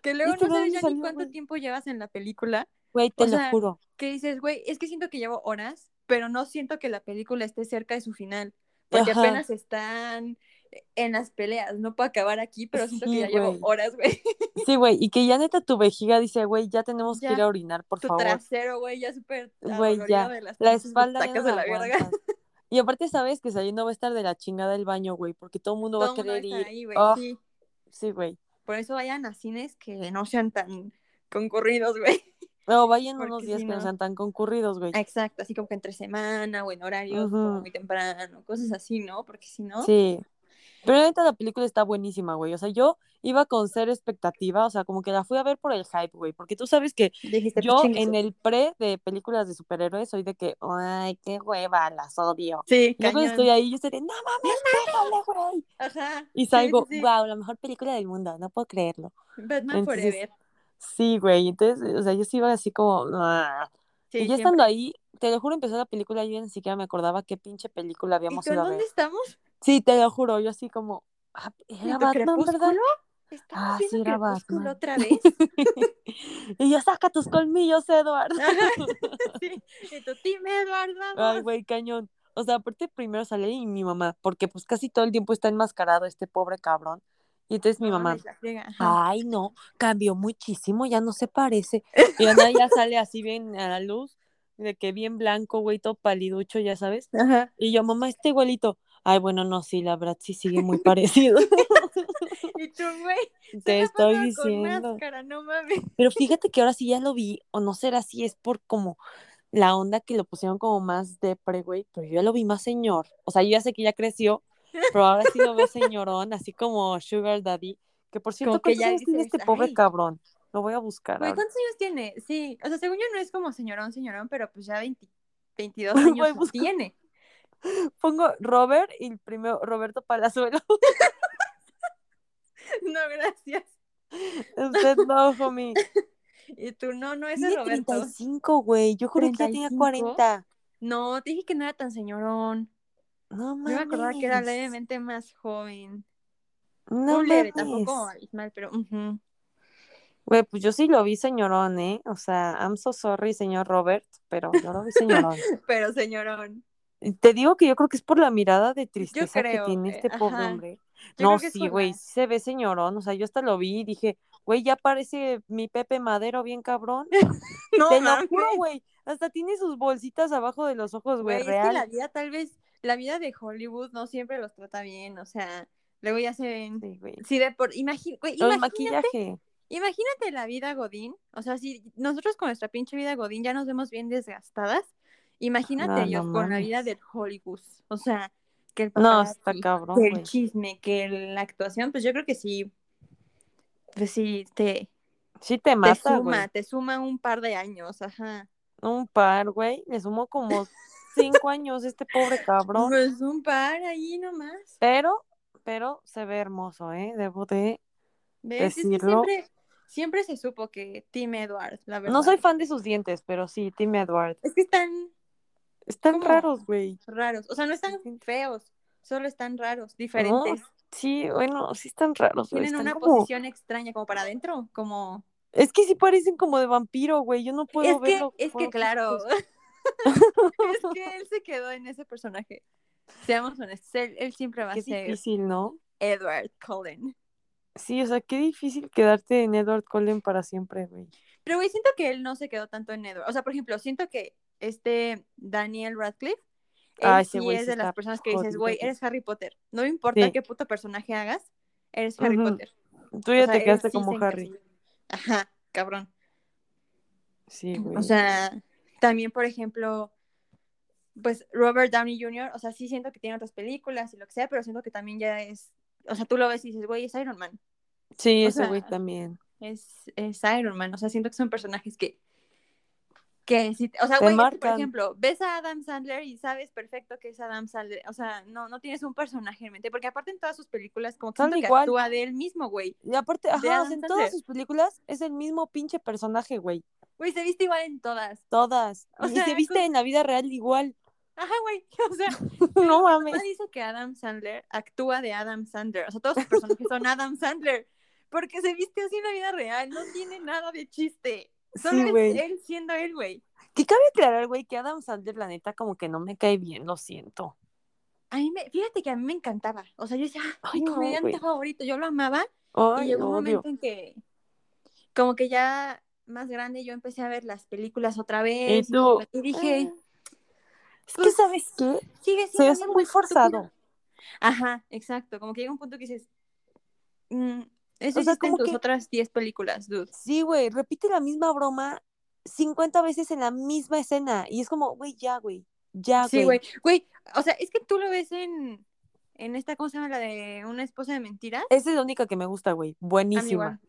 Que luego ¿Este no sabes ya ni cuánto tiempo llevas en la película? Güey, te O lo sea, juro. que dices, güey, es que siento que llevo horas, pero no siento que la película esté cerca de su final. Porque Ajá. apenas están en las peleas. No puedo acabar aquí, pero siento que ya llevo horas, güey. (laughs) Sí, güey, y que ya neta tu vejiga dice, güey, ya tenemos que ir a orinar, por Tu favor. trasero, güey, ya súper Güey, ya. de las La espalda ya no butacas de la verga. (laughs) Y aparte sabes que saliendo va a estar de la chingada del baño, güey, porque todo el mundo va Todo a va querer ir. ahí, güey, Ah, sí. sí, güey. Por eso vayan a cines que no sean tan concurridos, güey. (laughs) No, vayan unos días si que no sean tan concurridos, güey. Exacto, así como que entre semana o en horarios como muy temprano, cosas así, ¿no? Porque si no, Sí. Pero neta la película está buenísima, güey. O sea, yo iba con cero expectativa, o sea, como que la fui a ver por el hype, güey. Porque tú sabes que dijiste, pues yo en el pre de películas de superhéroes soy de que, ay, qué hueva, las odio. Sí, yo cuando estoy ahí, yo estoy de, no mames, pégale, güey. Ajá. Y salgo, sí, sí. wow, la mejor película del mundo, no puedo creerlo. Batman Entonces, Forever. Sí, güey. Entonces, o sea, yo sí iba así como. "Ah". Sí, y ya estando ahí, te lo juro, empezó la película, yo ya ni siquiera me acordaba qué pinche película ¿Y habíamos en ido a dónde ver. estamos? Sí, te lo juro, yo así como. ah, ¿Y Era Batman, ¿verdad? Ah, sí, era Batman. otra vez? (laughs) y yo, saca tus colmillos, Edward. Ajá. (laughs) sí. Y team Edward, (laughs) Ay, güey, cañón. O sea, aparte primero sale y mi mamá, porque pues casi todo el tiempo está enmascarado este pobre cabrón. Y entonces mi mamá, ay, no, cambió muchísimo, ya no se parece. (laughs) Y Ana ya sale así bien a la luz, de que bien blanco, güey, todo paliducho, ya sabes. Ajá. Y yo, mamá, este igualito. Ay, bueno, no, sí, la verdad sí sigue muy parecido. (laughs) Y tú, güey, (laughs) Te estoy pasaba con diciendo. máscara, no mames. Pero fíjate que ahora sí ya lo vi, o no será si es por como la onda que lo pusieron como más depre, güey, pero yo ya lo vi más señor. O sea, yo ya sé que ya creció, pero ahora sí lo veo señorón, así como Sugar Daddy. Que por cierto, Como que ¿cuántos ya años tiene este pobre "Ay". cabrón? Lo voy a buscar. Güey. ¿cuántos años tiene? Sí, o sea, según yo no es como señorón, señorón, pero pues ya 20 22 Güey, años tiene. Pongo Robert y el primero Roberto Palazuelo. (laughs) No, gracias. Usted no, homie. (laughs) Y tú, no, no, ese es Roberto. 35, güey. Yo juro que ya tenía 35. 40. No, te dije que no era tan señorón. No Yo mames. me acordaba que era levemente más joven. No Un leve, tampoco abismal, pero ujú. Güey, pues yo sí lo vi señorón, ¿eh? O sea, I'm so sorry, señor Robert, pero yo lo vi señorón. (laughs) pero señorón. Te digo que yo creo que es por la mirada de tristeza que tiene eh, este pobre hombre. Yo no, sí, güey, sí se ve señorón. O sea, yo hasta lo vi y dije, güey, ya parece mi Pepe Madero bien cabrón. (laughs) No, Te lo juro, güey. Hasta tiene sus bolsitas abajo de los ojos, güey, es que la vida tal vez, la vida de Hollywood no siempre los trata bien, o sea, luego ya se ven. Sí, güey. Sí, de por, güey, O el imagínate, maquillaje. imagínate la vida Godín, o sea, si nosotros con nuestra pinche vida Godín ya nos vemos bien desgastadas, Imagínate No, no con la vida del Hollywood. O sea, que el No, está cabrón, que el chisme, que la actuación, pues yo creo que sí, pues sí, te, Sí te te mata, suma, güey. te suma un par de años, ajá. Un par, güey. Le sumó como cinco años este pobre cabrón. Pues un par ahí nomás. Pero, pero se ve hermoso, ¿eh? Debo de... ¿Ves? Es que Decirlo. siempre, siempre se supo que Tim Edward, la verdad. No soy fan de sus dientes, pero sí, Tim Edward. Es que están Están ¿Cómo? raros, güey. raros. O sea, no están feos, solo están raros, diferentes. Sí, bueno, sí están raros. Tienen Están una como... posición extraña, como para adentro, como... Es que sí parecen como de vampiro, güey. Yo no puedo es que, verlo. es por que claro, cosas. (laughs) es que él se quedó en ese personaje. Seamos honestos, él, él siempre va Qué a ser difícil, ¿no? Edward Cullen. Sí, o sea, qué difícil quedarte en Edward Cullen para siempre, güey. Pero, güey, siento que él no se quedó tanto en Edward. O sea, por ejemplo, siento que este Daniel Radcliffe, él Ah, sí es de las personas que dices, güey, eres Harry Potter. No me importa Sí. qué puto personaje hagas, eres Harry. Potter. Tú ya O sea, te quedaste como Harry. encasilla. Ajá, cabrón. Sí, güey. O sea, también, por ejemplo, pues Robert Downey Jr., o sea, sí siento que tiene otras películas y lo que sea, pero siento que también ya es, o sea, tú lo ves y dices, güey, es Iron Man, sí, o ese güey también. es, es Iron Man, o sea, siento que son personajes que, que sí, o sea, güey, por ejemplo, ves a Adam Sandler y sabes perfecto que es Adam Sandler, o sea, no, no tienes un personaje en mente, porque aparte en todas sus películas como que que actúa de él mismo, güey, Y aparte, ajá, o sea, Adam en todas sus películas es el mismo pinche personaje, güey. Güey, se viste igual en todas, Todas. O y sea, se viste con- en la vida real igual. ajá, güey, (laughs) o sea, (laughs) no mames. mamá dice que Adam Sandler actúa de Adam Sandler. O sea, todos sus personajes son Adam Sandler. Porque se viste así en la vida real. No tiene nada de chiste. Solo Sí, es él siendo él, güey. Que cabe aclarar, güey, que Adam Sandler, la neta, como que no me cae bien, lo siento. A mí me, fíjate que a mí me encantaba. O sea, yo decía, "Ah, Ay, mi no, comediante favorito. Yo lo amaba. y llegó un momento en que, como que ya más grande, yo empecé a ver las películas otra vez. Y, tú. y dije. Es que, pues, ¿sabes qué? sigue Se siendo hace muy estúpido". forzado. Ajá, exacto. Como que llega un punto que dices, mm, eso O sea, hiciste en como tus que- otras 10 películas, dude. Sí, güey, repite la misma broma 50 veces en la misma escena. Y es como, güey, ya, güey. Ya, Sí, güey. güey. Güey, o sea, es que tú lo ves en, en esta, ¿cómo se llama? La de una esposa de mentiras. Esa es la única que me gusta, güey. Buenísima.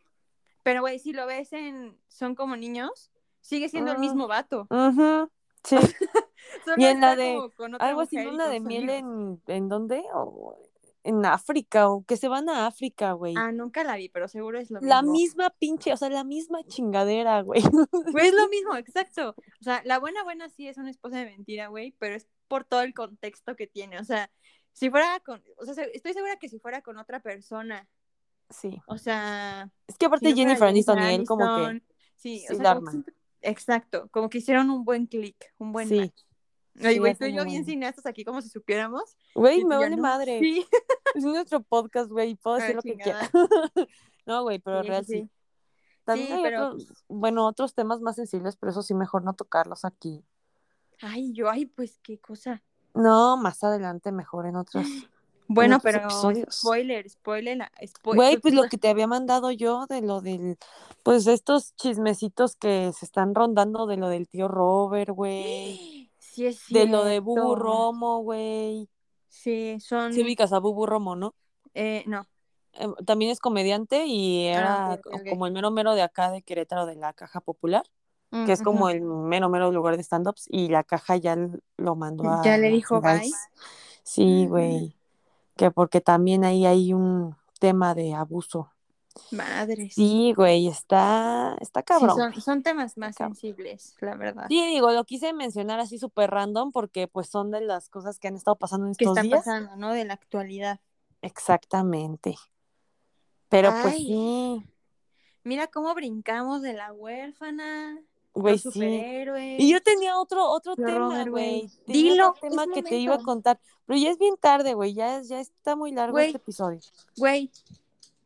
Pero, güey, si lo ves en Son como niños, sigue siendo el Mm. mismo vato. Ujú, Sí. (laughs) Solo Y en la de como con otra Algo así, con de miel en, ¿en dónde? O en África, o que se van a África, güey. Ah, nunca la vi, pero seguro es lo la mismo. misma pinche, o sea, la misma chingadera, güey. (laughs) Güey, es lo mismo, exacto. O sea, la buena, buena sí es una esposa de mentira, güey, pero es por todo el contexto que tiene. O sea, si fuera con, o sea, se- estoy segura que si fuera con otra persona, Sí. o sea, Es que aparte Jennifer Aniston y él como que Sí, sí o sea, como que exacto, como que hicieron un buen clic, un buen Sí. match. Ay, Sí, güey, tú y yo bien cineastas aquí como si supiéramos. Güey, me vale no. madre. Sí, (laughs) Es nuestro podcast, güey, puedo decir lo que quiera. (laughs) no, güey, pero sí, real sí, sí. sí. También Sí, hay pero, otros, bueno, otros temas más sensibles, pero eso sí mejor no tocarlos aquí. Ay, yo, ay, pues qué cosa. No, más adelante mejor en otros. (laughs) Bueno, pero episodios. spoiler, spoiler, la- spo- Güey, pues lo que te había mandado yo de lo del, pues estos chismecitos que se están rondando de lo del tío Robert, güey, (gasps) Sí es de lo de Bubu. Romo, güey. Sí, son, Sí ubicas a Bubu Romo, ¿no? eh, no. Eh, también es comediante y era Ah, ok. como el mero mero de acá de Querétaro de la Caja Popular, Mm, que es como ujú. el mero mero lugar de stand-ups y la Caja ya lo mandó a Ya le dijo bye. Sí, güey, que porque también ahí hay un tema de abuso. Madres. Sí, güey, está, está Sí, cabrón. son, son temas más cabrón. sensibles, la verdad. Sí, digo, lo quise mencionar así súper random porque pues son de las cosas que han estado pasando en que estos está días. pasando, ¿no? De la actualidad. Exactamente. Pero pues sí, Mira cómo brincamos de la huérfana, güey, sí. Y yo tenía otro, otro tema, güey. Dilo, otro tema que te iba a contar. Pero ya es bien tarde, güey. Ya, ya está muy largo Güey. este episodio. Güey,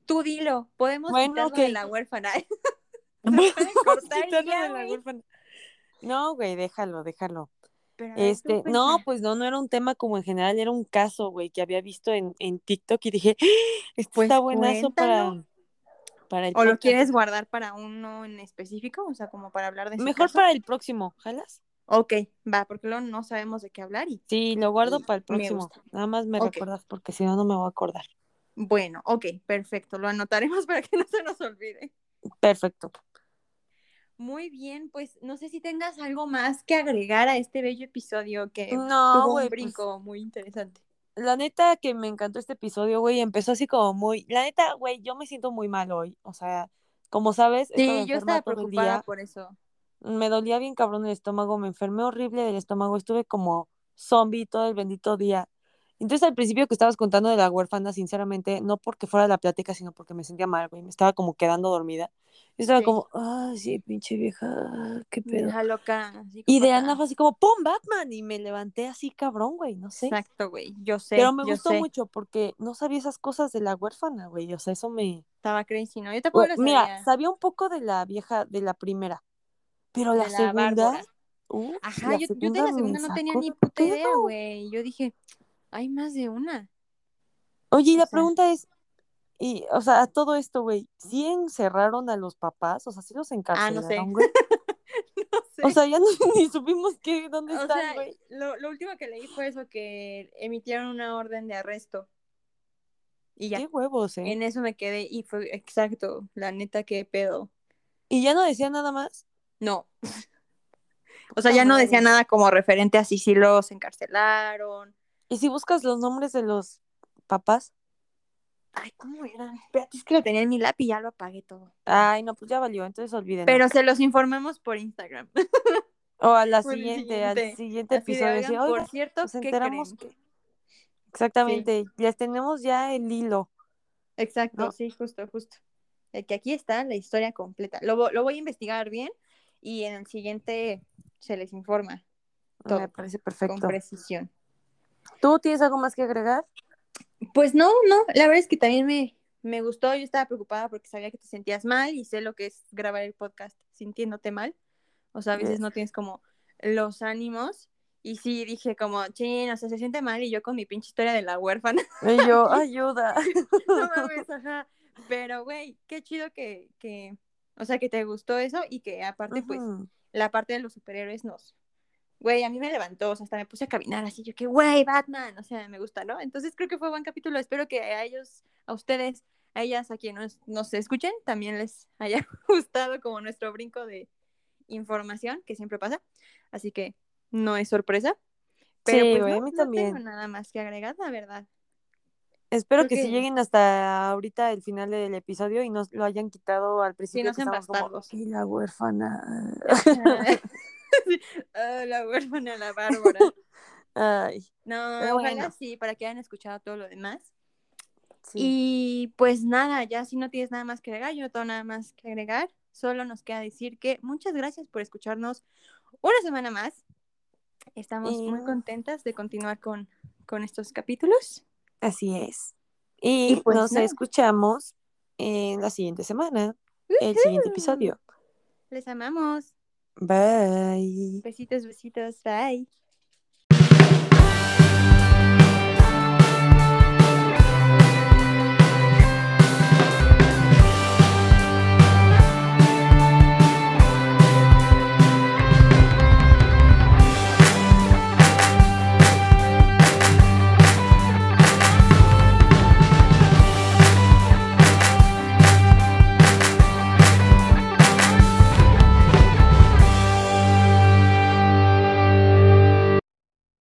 tú dilo, podemos Bueno, quitarlo de la huérfana. (laughs) (laughs) Cortar quitarlo ya, de la güey. huérfana. No, güey, déjalo, déjalo. Pero Este, no, pues no, no era un tema como en general, era un caso, güey, que había visto en, en TikTok y dije, ¡Ah! este Pues está buenazo cuéntalo. para el ¿O lo quieres guardar para uno en específico? O sea, como para hablar de ese Mejor caso. para el próximo, ¿jalas? Ok, va, porque luego no sabemos de qué hablar y Sí, lo guardo y para el próximo. Nada más me Ok. recuerdas porque si no, no me voy a acordar. bueno, ok, perfecto, lo anotaremos (laughs) para que no se nos olvide. Perfecto. Muy bien, pues no sé si tengas algo más que agregar a este bello episodio que No, tuvo un pues- brinco muy interesante. La neta que me encantó este episodio, güey, empezó así como muy... La neta, güey, yo me siento muy mal hoy. O sea, como sabes, Sí, yo estaba preocupada día. por eso. Me dolía bien cabrón el estómago, me enfermé horrible del estómago, estuve como zombie todo el bendito día. Entonces al principio que estabas contando de la huérfana, sinceramente, no porque fuera la plática, sino porque me sentía mal, güey, me estaba como quedando dormida. Yo estaba Sí. como, ah, sí, pinche vieja, qué pedo. Vieja loca. Y de. Ana fue así como, ¡pum! Batman. Y me levanté así, cabrón, güey, no sé. Exacto, güey. Yo sé. Pero me yo gustó sé. mucho porque no sabía esas cosas de la huérfana, güey. O sea, eso me. Estaba crazy, ¿no? Yo mira, sabía. sabía un poco de la vieja, de la primera. Pero De la, segunda. Uf, Ajá, la yo, yo de la segunda no tenía ni puta idea, güey. Yo dije, hay más de una. Oye, y O la sea- pregunta es. Y, o sea, a todo esto, güey, ¿sí encerraron a los papás? O sea, ¿sí los Ah, no encarcelaron, sé. (laughs) güey? No sé. O sea, ya no, (laughs) ni supimos qué, dónde O están, güey. lo, lo último que leí fue eso, que emitieron una orden de arresto. Y ya, Qué huevos, ¿eh? en eso me quedé y fue exacto, la neta, qué pedo. Y ya no decía nada más. No. (laughs) O sea, ya no decía nada como referente a si sí los encarcelaron. Y si buscas los nombres de los papás. Ay, ¿cómo eran? Espérate, es que lo tenía en mi lápiz y ya lo apagué todo. Ay, no, pues ya valió, entonces olvídenlo. Pero se los informamos por Instagram. (laughs) O a la el siguiente, al siguiente. Así de, episodio. oigan, por "Oigan, cierto, nos ¿qué enteramos creen? que. Exactamente, les tenemos ya el hilo. Exacto, ¿no? sí, justo, justo. De que aquí está la historia completa. Lo, lo voy a investigar bien y en el siguiente se les informa Todo, Me parece con perfecto. precisión. ¿Tú tienes algo más que agregar? Pues no, no, la verdad es que también me, me gustó. Yo estaba preocupada porque sabía que te sentías mal y sé lo que es grabar el podcast sintiéndote mal. O sea, a veces no tienes como los ánimos. Y sí, dije como, chin, o sea, se siente mal y yo con mi pinche historia de la huérfana. Y yo, (laughs) ayuda. no (laughs) mames, ajá. Pero, güey, qué chido que, que, o sea, que te gustó eso y que aparte, pues, la parte de los superhéroes nos, güey, a mí me levantó, o sea, hasta me puse a caminar así, yo que, güey, Batman, o sea, me gusta, ¿no? Entonces creo que fue buen capítulo, espero que a ellos, a ustedes, a ellas, a quienes nos, nos escuchen, también les (laughs) haya gustado como nuestro brinco de información, que siempre pasa, así que no es sorpresa. Pero Sí, pues güey, no, a mí no también. tengo nada más que agregar, la verdad. Espero Creo que, si lleguen hasta ahorita el final del episodio y nos lo hayan quitado al principio no que sean bastardos. "Y la huérfana. (laughs) (laughs) (laughs) Ah, la huérfana, la Bárbara. (laughs) Ay, No, Pero ojalá bueno. sí, para que hayan escuchado todo lo demás. sí. Y pues nada, ya si no tienes nada más que agregar, yo no tengo nada más que agregar. Solo nos queda decir que muchas gracias por escucharnos una semana más. Estamos Y- muy contentas de continuar con, con estos capítulos. Así es. Y, Y pues nos escuchamos en la siguiente semana, el siguiente episodio. Les amamos. Bye. Besitos, besitos. Bye.